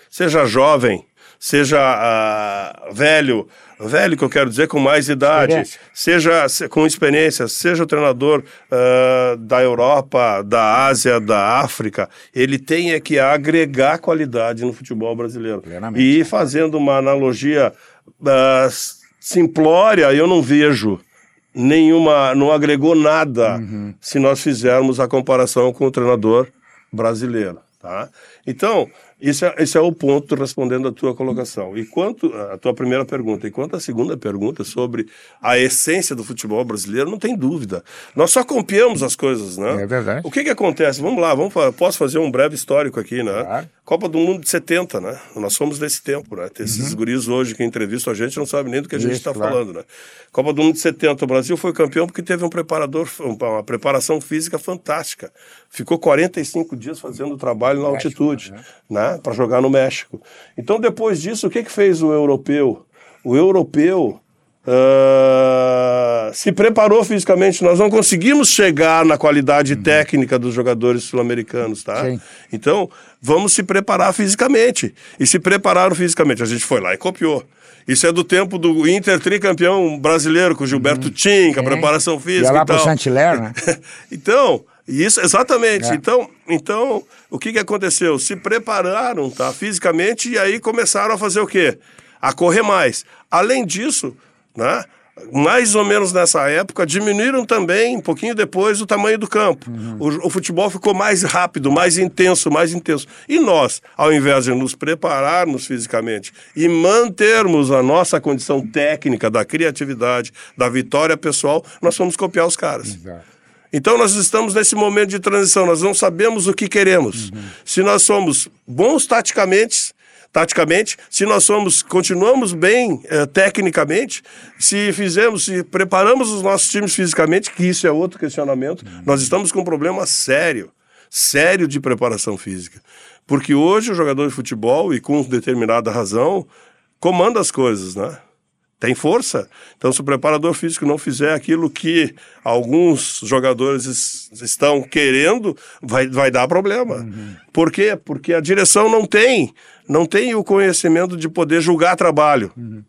seja jovem, seja uh, velho, velho que eu quero dizer com mais idade, seja com experiência, seja o treinador uh, da Europa, da Ásia, da África, ele tem é que agregar qualidade no futebol brasileiro. Plenamente. E fazendo uma analogia uh, simplória, eu não vejo nenhuma, não agregou nada uhum. se nós fizermos a comparação com o treinador brasileiro, tá? Então, esse é, esse é o ponto respondendo a tua colocação. E quanto a tua primeira pergunta, e quanto à segunda pergunta sobre a essência do futebol brasileiro, não tem dúvida. Nós só copiamos as coisas, né? É verdade. O que que acontece? Vamos lá, vamos, posso fazer um breve histórico aqui, né? Claro. Copa do Mundo de 70, né? Nós somos desse tempo, né? Esses uhum. guris hoje que entrevistam a gente não sabem nem do que a gente está claro. falando, né? Copa do Mundo de 70, o Brasil foi campeão porque teve um preparador, uma preparação física fantástica. Ficou 45 dias fazendo trabalho na altitude, né? Para jogar no México. Então, depois disso, o que, que fez o europeu? O europeu Uh, se preparou fisicamente. Nós não conseguimos chegar na qualidade uhum. técnica dos jogadores sul-americanos, tá? Sim. Então, vamos se preparar fisicamente. E se prepararam fisicamente. A gente foi lá e copiou. Isso é do tempo do Inter tricampeão brasileiro, com Gilberto. Tim, com a preparação física. E lá tal. pro Saint-Hilaire, né? então, isso, exatamente. É. Então, então, o que, que aconteceu? Se prepararam, tá? Fisicamente, e aí começaram a fazer o quê? A correr mais. Além disso, né? mais ou menos nessa época, diminuíram também, um pouquinho depois, o tamanho do campo. Uhum. O, o, futebol ficou mais rápido, mais intenso, mais intenso. E nós, ao invés de nos prepararmos fisicamente e mantermos a nossa condição técnica, da criatividade, da vitória pessoal, nós fomos copiar os caras. Exato. Então nós estamos nesse momento de transição, nós não sabemos o que queremos. Uhum. Se nós somos bons taticamente, taticamente, se nós somos, continuamos bem eh, tecnicamente, se fizemos, se preparamos os nossos times fisicamente, que isso é outro questionamento, uhum. nós estamos com um problema sério, sério de preparação física. Porque hoje o jogador de futebol, e com determinada razão, comanda as coisas, né? Tem força. Então, se o preparador físico não fizer aquilo que alguns jogadores estão querendo, vai, vai dar problema. Uhum. Por quê? Porque a direção não tem, não tem o conhecimento de poder julgar trabalho. Uhum.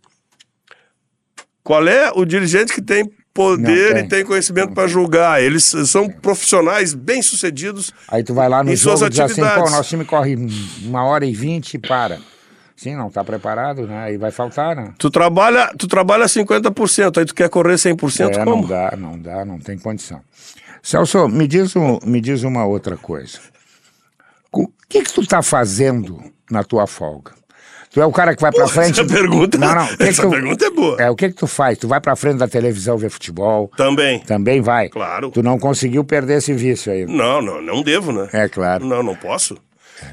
Qual é o dirigente que tem poder tem. e tem conhecimento para julgar. Eles são profissionais bem-sucedidos. Aí tu vai lá no jogo e diz assim, pô, nosso time corre uma hora e vinte e para. Sim, não está preparado, né? Aí vai faltar, né? Tu trabalha, tu trabalha 50%, aí tu quer correr 100%, é, como? não dá, não dá, não tem condição. Celso, me diz, um, me diz uma outra coisa. O que que tu está fazendo na tua folga? Tu é o cara que vai para frente. Essa pergunta, não, não. Que essa que tu... pergunta é boa. É o que que tu faz? Tu vai para frente da televisão ver futebol? Também. Também vai. Claro. Tu não conseguiu perder esse vício aí? Não, não, não devo, né? É claro. Não, não posso.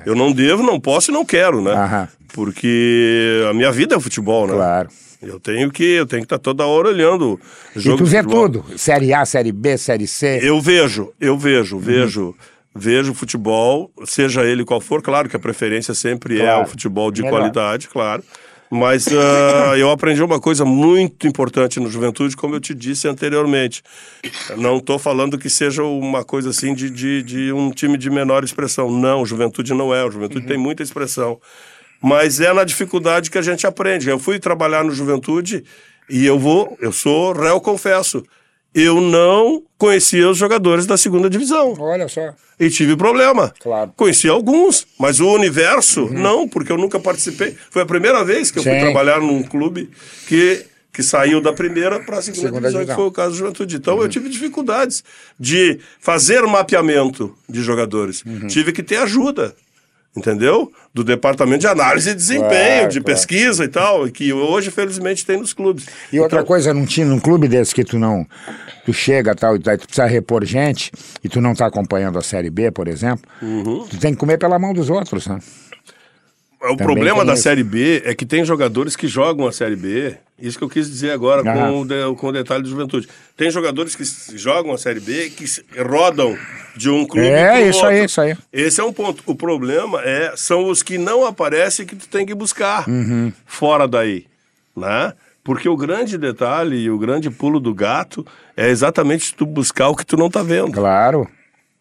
Eu não devo, não posso e não quero, né? Aham. Porque a minha vida é o futebol, né? Claro. Eu tenho que eu tenho que estar tá toda hora olhando jogo. E tu vê tudo? Série A, Série B, Série C? Eu vejo, eu vejo, uhum. vejo. Vejo futebol, seja ele qual for, claro que a preferência sempre claro. é o futebol de Melhor. qualidade, claro. Mas uh, eu aprendi uma coisa muito importante no Juventude, como eu te disse anteriormente. Não estou falando que seja uma coisa assim de, de, de, um time de menor expressão. Não, o Juventude não é. O Juventude uhum. tem muita expressão. Mas é na dificuldade que a gente aprende. Eu fui trabalhar no Juventude e eu vou, eu sou réu, confesso eu não conhecia os jogadores da segunda divisão. Olha só. E tive problema. Claro. Conheci alguns, mas o universo, uhum. não, porque eu nunca participei. Foi a primeira vez que eu Sim. fui trabalhar num clube que, que saiu da primeira para a segunda, segunda divisão, divisão, que foi o caso do Juventude. Então uhum. eu tive dificuldades de fazer mapeamento de jogadores. Uhum. Tive que ter ajuda entendeu? Do departamento de análise e desempenho, claro, de claro. pesquisa e tal, que hoje, felizmente, tem nos clubes. E outra então... coisa, num, time, num clube desse que tu não. Tu chega tal, e tu precisa repor gente e tu não tá acompanhando a Série B, por exemplo, uhum. tu tem que comer pela mão dos outros, né? O Também problema da isso. Série B é que tem jogadores que jogam a Série B. Isso que eu quis dizer agora com, o de, com o detalhe de juventude. Tem jogadores que jogam a Série B que rodam de um clube É, isso outro. aí, isso aí. Esse é um ponto. O problema é são os que não aparecem que tu tem que buscar uhum. fora daí, né? Porque o grande detalhe e o grande pulo do gato é exatamente tu buscar o que tu não tá vendo. Claro.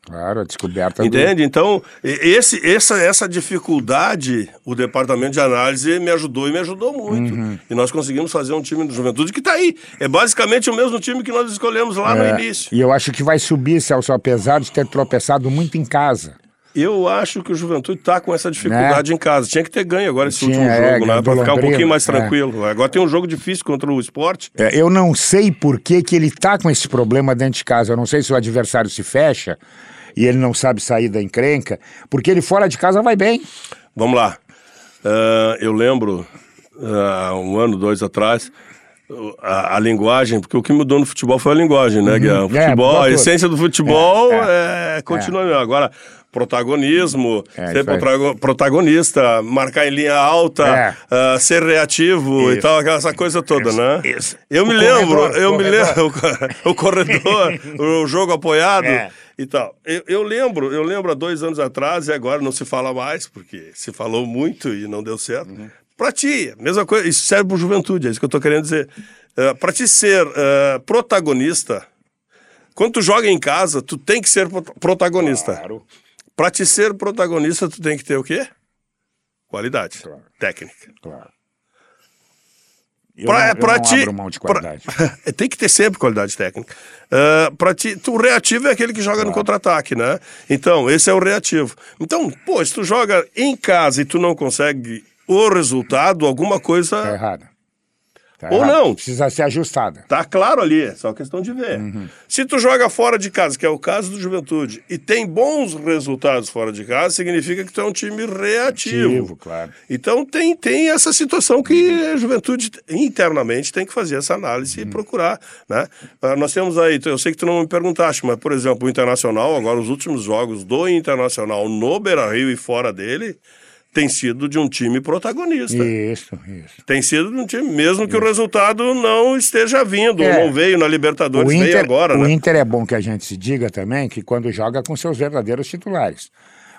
Claro, a descoberta. Entende? Do... Então, esse, essa, essa dificuldade, o departamento de análise me ajudou e me ajudou muito. Uhum. E nós conseguimos fazer um time de juventude que está aí. É basicamente o mesmo time que nós escolhemos lá é, no início. E eu acho que vai subir, Celso, apesar de ter tropeçado muito em casa. Eu acho que o Juventude está com essa dificuldade né? em casa. Tinha que ter ganho agora esse Tinha, último é, jogo, né? Para ficar um pouquinho mais é. tranquilo. É. Agora tem um jogo difícil contra o esporte. É, eu não sei por que, que ele está com esse problema dentro de casa. Eu não sei se o adversário se fecha e ele não sabe sair da encrenca, porque ele fora de casa vai bem. Vamos lá. Uh, eu lembro, uh, um ano, dois atrás, a, a, linguagem, porque o que mudou no futebol foi a linguagem, né, uhum. O é, futebol, é, a essência do futebol é, é, é continua. É. Agora, protagonismo, é, ser protagonista, marcar em linha alta, uh, ser reativo isso. e tal, aquela coisa toda, isso. né? Isso. Eu o me lembro, eu corredor. me lembro, o corredor, o jogo apoiado e tal. Eu, eu, lembro, eu lembro há dois anos atrás, e agora não se fala mais, porque se falou muito e não deu certo. Uhum. Para ti, mesma coisa, isso serve para juventude, é isso que eu estou querendo dizer. Uh, eh, para ti ser uh, protagonista, quando tu joga em casa, tu tem que ser protagonista. Claro. Para te ser protagonista, tu tem que ter o quê? Qualidade. Claro. Técnica. Claro. Eu pra, não, pra ti, mão de qualidade. Pra, tem que ter sempre qualidade técnica. Uh, pra ti, o reativo é aquele que joga claro. no contra-ataque, né? Então, esse é o reativo. Então, pô, se tu joga em casa e tu não consegue o resultado, alguma coisa. Tá errada. Tá Ou não. Precisa ser ajustada. Tá claro ali, é só questão de ver. Uhum. Se tu joga fora de casa, que é o caso do Juventude, e tem bons resultados fora de casa, significa que tu é um time reativo. Ativo, claro. Então tem, tem essa situação que uhum. a Juventude internamente tem que fazer essa análise uhum. e procurar, né? Uh, nós temos aí, eu sei que tu não me perguntaste, mas por exemplo, o Internacional, agora os últimos jogos do Internacional no Beira-Rio e fora dele, tem sido de um time protagonista. Isso, isso. Tem sido de um time, mesmo isso. que o resultado não esteja vindo, é. não veio na Libertadores, Inter, veio agora, o né? O Inter é bom que a gente se diga também que quando joga com seus verdadeiros titulares.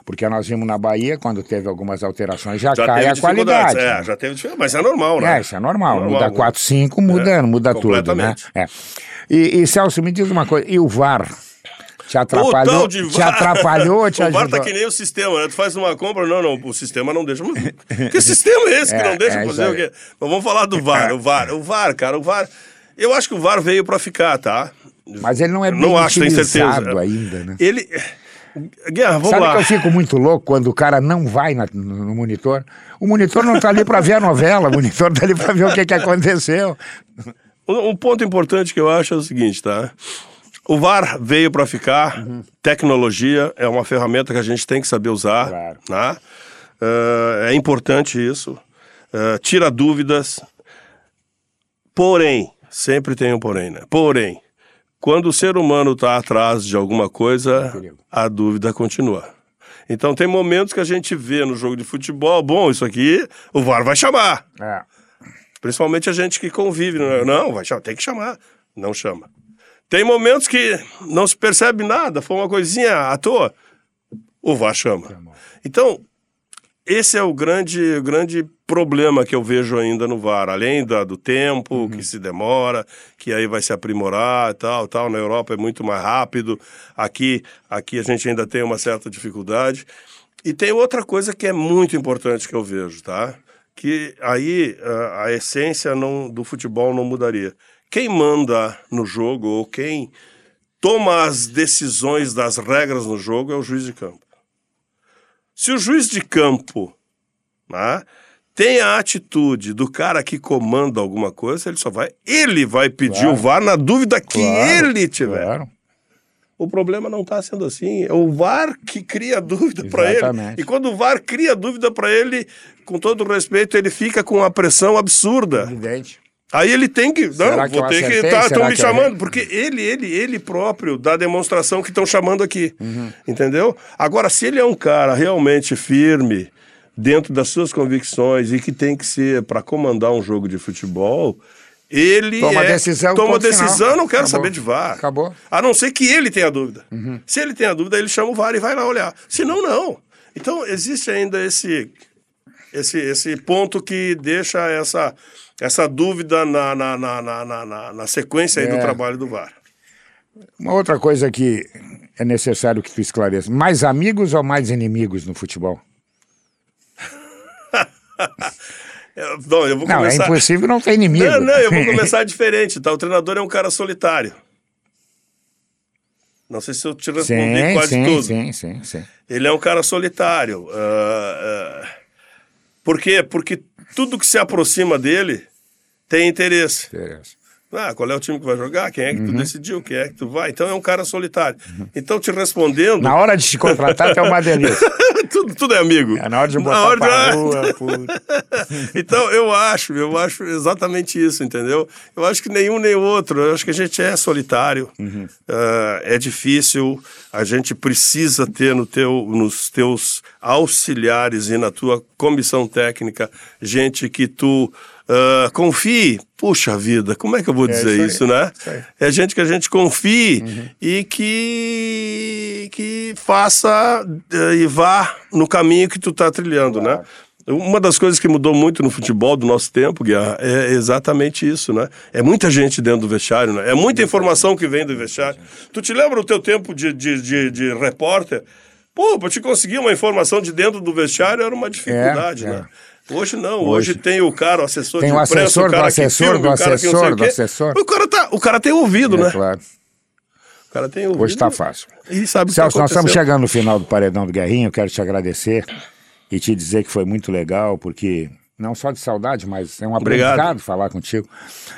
Porque nós vimos na Bahia, quando teve algumas alterações, já, já cai a qualidade. É, já teve mas é normal, né? É, isso é normal. normal muda 4, 5, muda, é, muda tudo, né? É. E, e Celso, me diz uma coisa, e o VAR? Te atrapalhou, de te atrapalhou, te o ajudou. O VAR tá que nem o sistema, né? Tu faz uma compra, não, não, o sistema não deixa. que sistema é esse que é, não deixa é, fazer o quê? Mas vamos falar do VAR, o VAR, o VAR, cara, o VAR. Eu acho que o VAR veio para ficar, tá? Mas ele não é bem não acho, utilizado ainda, né? Ele... Guerra, vamos Sabe lá. que eu fico muito louco quando o cara não vai na, no, monitor? O monitor não tá ali para ver a novela, o monitor tá ali para ver o que, que aconteceu. Um ponto importante que eu acho é o seguinte, tá? O VAR veio para ficar. Uhum. Tecnologia é uma ferramenta que a gente tem que saber usar. Claro. Né? Uh, é importante isso. Uh, tira dúvidas. Porém, sempre tem um porém, né? Porém, quando o ser humano está atrás de alguma coisa, a dúvida continua. Então tem momentos que a gente vê no jogo de futebol, bom, isso aqui o VAR vai chamar. É. Principalmente a gente que convive, não, não vai chamar, tem que chamar, não chama. Tem momentos que não se percebe nada, foi uma coisinha à toa. O VAR chama. Então, esse é o grande, o grande problema que eu vejo ainda no VAR, além da, do tempo, uhum. que se demora, que aí vai se aprimorar e tal, tal. Na Europa é muito mais rápido, aqui, aqui a gente ainda tem uma certa dificuldade. E tem outra coisa que é muito importante que eu vejo, tá? Que aí a, a essência não, do futebol não mudaria quem manda no jogo ou quem toma as decisões das regras no jogo é o juiz de campo. Se o juiz de campo né, tem a atitude do cara que comanda alguma coisa, ele só vai. Ele vai pedir claro. o VAR na dúvida que claro, ele tiver. Claro. O problema não está sendo assim. É o VAR que cria dúvida para ele. E quando o VAR cria dúvida para ele, com todo respeito, ele fica com uma pressão absurda. Evidente. Aí ele tem que. Será não, que vou ter acertei? que. Tá, estão me chamando. Eu... Porque ele, ele, ele próprio dá demonstração que estão chamando aqui. Uhum. Entendeu? Agora, se ele é um cara realmente firme, dentro das suas convicções e que tem que ser para comandar um jogo de futebol. Ele toma é, decisão, toma decisão, não quero Acabou. saber de VAR. Acabou. A não ser que ele tenha dúvida. Uhum. Se ele tem a dúvida, ele chama o VAR e vai lá olhar. Se não, não. Então, existe ainda esse, esse, esse ponto que deixa essa essa dúvida na, na, na, na, na, na sequência é. do trabalho do VAR. Uma outra coisa que é necessário que tu esclareça: mais amigos ou mais inimigos no futebol? não, eu vou não, é impossível não ter inimigo. Não, não, eu vou começar diferente, tá? O treinador é um cara solitário. Não sei se eu te respondi sim, quase sim, tudo. Sim, sim, sim. Ele é um cara solitário. Uh, uh, por quê? Porque tudo que se aproxima dele tem interesse. Interesse. Ah, qual é o time que vai jogar? Quem é que uhum. tu decidiu? Quem é que tu vai? Então é um cara solitário. Uhum. Então, te respondendo. Na hora de te contratar, é uma delícia. tudo, tudo é amigo. É na hora de botar na hora pra de... rua, Então, eu acho, eu acho exatamente isso, entendeu? Eu acho que nenhum nem outro. Eu acho que a gente é solitário. Uhum. Uh, é difícil. A gente precisa ter no teu, nos teus auxiliares e na tua comissão técnica gente que tu Uh, confie, puxa vida, como é que eu vou é dizer isso, isso, né? Isso é gente que a gente confie uhum. e que, que faça uh, e vá no caminho que tu tá trilhando, né? Uma das coisas que mudou muito no futebol do nosso tempo, Guiar, é exatamente isso, né? É muita gente dentro do vestiário, né? É muita informação que vem do vestiário. Tu te lembra o teu tempo de, de, de, de repórter? Pô, para te conseguir uma informação de dentro do vestiário era uma dificuldade, é, né? É. Hoje não, hoje, hoje, tem o cara, o assessor tem de imprensa, assessor, o cara do assessor, filme, do assessor, do assessor. O cara, tá, o cara tem ouvido, é, né? Claro. O cara tem ouvido. Hoje está fácil. E sabe Celso, tá nós estamos chegando no final do Paredão do Guerrinho, eu quero te agradecer e te dizer que foi muito legal, porque Não só de saudade, mas é um aprendizado Obrigado. falar contigo.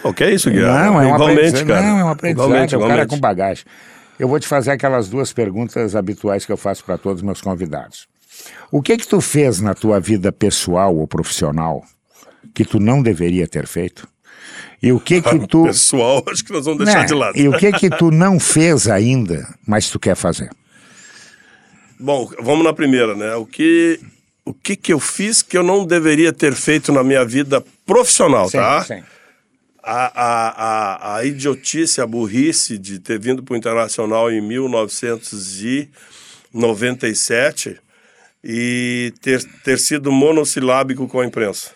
O que é isso, Guilherme? Não, é um igualmente, cara. Não, é um aprendizado. Igualmente, é um cara com bagagem. Eu vou te fazer aquelas duas perguntas habituais que eu faço para todos os meus convidados. O que que tu fez na tua vida pessoal ou profissional que tu não deveria ter feito? E o que que tu... Pessoal, acho que nós vamos deixar de lado. E o que que tu não fez ainda, mas tu quer fazer? Bom, vamos na primeira, né? O que, o que que eu fiz que eu não deveria ter feito na minha vida profissional, sim, tá? Sim. A, a, a, a idiotice, a burrice de ter vindo para o Internacional em 1997 e ter, ter sido monossilábico com a imprensa.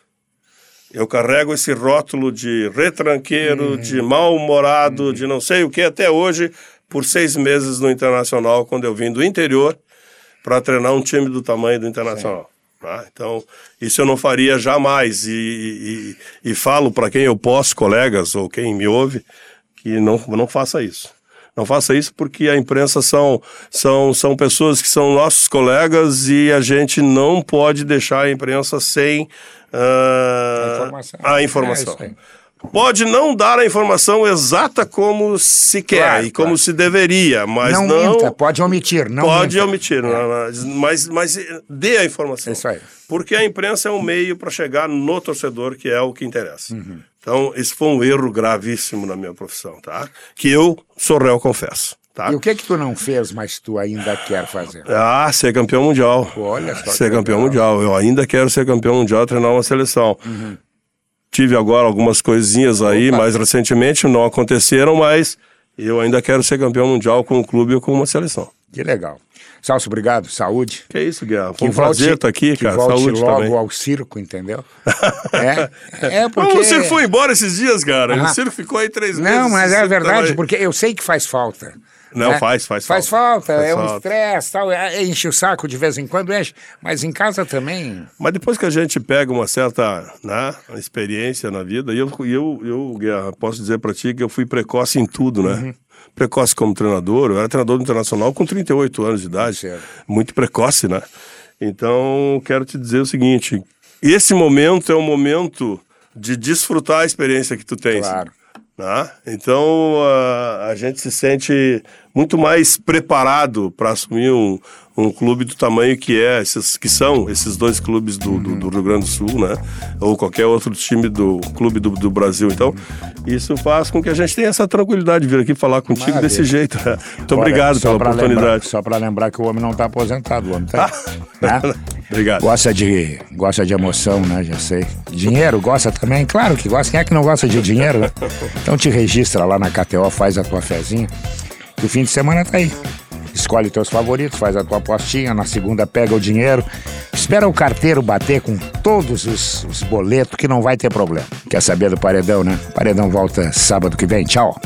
Eu carrego esse rótulo de retranqueiro, uhum. de mal-humorado, uhum. de não sei o que até hoje, por seis meses no Internacional, quando eu vim do interior para treinar um time do tamanho do Internacional. Tá? Então, isso eu não faria jamais. E, e, e falo para quem eu posso, colegas ou quem me ouve, que não, não faça isso. Não faça isso porque a imprensa são, são, são pessoas que são nossos colegas e a gente não pode deixar a imprensa sem uh, a informação. A informação. É Pode não dar a informação exata como se quer claro, e como claro. se deveria, mas não. Não minta, pode omitir, não Pode minta. omitir, é. mas, mas dê a informação. Isso aí. Porque a imprensa é um meio para chegar no torcedor, que é o que interessa. Uhum. Então, esse foi um erro gravíssimo na minha profissão, tá? Que eu sou réu, confesso. Tá? E o que que tu não fez, mas tu ainda quer fazer? Ah, ser campeão mundial. Olha só. Ser campeão mundial. Eu ainda quero ser campeão mundial, treinar uma seleção. Uhum. Tive agora algumas coisinhas aí, Opa. mais recentemente, não aconteceram, mas eu ainda quero ser campeão mundial com o clube ou com uma seleção. Que legal. Salso, obrigado. Saúde. Que isso, Guilherme. Foi um prazer estar aqui, que cara. Volte Saúde logo também. ao circo, entendeu? é, é porque... o circo foi embora esses dias, cara. Ah. O circo ficou aí três não, meses. Não, mas é verdade, porque eu sei que faz falta. Não, né? faz, faz, faz falta. Faz é falta, é um estresse, tal, é, enche o saco de vez em quando, enche, mas em casa também. Mas depois que a gente pega uma certa né, experiência na vida, e eu, eu, eu, eu posso dizer para ti que eu fui precoce em tudo, né? Uhum. Precoce como treinador, eu era treinador do internacional com 38 anos de idade, certo. muito precoce, né? Então, quero te dizer o seguinte: esse momento é um momento de desfrutar a experiência que tu tens. Claro. Né? Então a, a gente se sente muito mais preparado para assumir um, um clube do tamanho que é esses que são esses dois clubes do, do, do, Rio Grande do Sul, né? Ou qualquer outro time do clube do, do, Brasil. Então, isso faz com que a gente tenha essa tranquilidade de vir aqui falar contigo Maravilha. desse jeito. Né? Muito obrigado pela oportunidade. Lembrar, só para lembrar que o homem não está aposentado, o homem tá, né? Obrigado. Gosta de, gosta de emoção, né? Já sei. Dinheiro, gosta também? Claro que gosta. Quem é que não gosta de dinheiro, né? Então te registra lá na KTO, faz a tua fezinha. O fim de semana tá aí. Escolhe teus favoritos, faz a tua apostinha, na segunda pega o dinheiro, espera o carteiro bater com todos os, os boletos que não vai ter problema. Quer saber do paredão, né? Paredão volta sábado que vem. Tchau.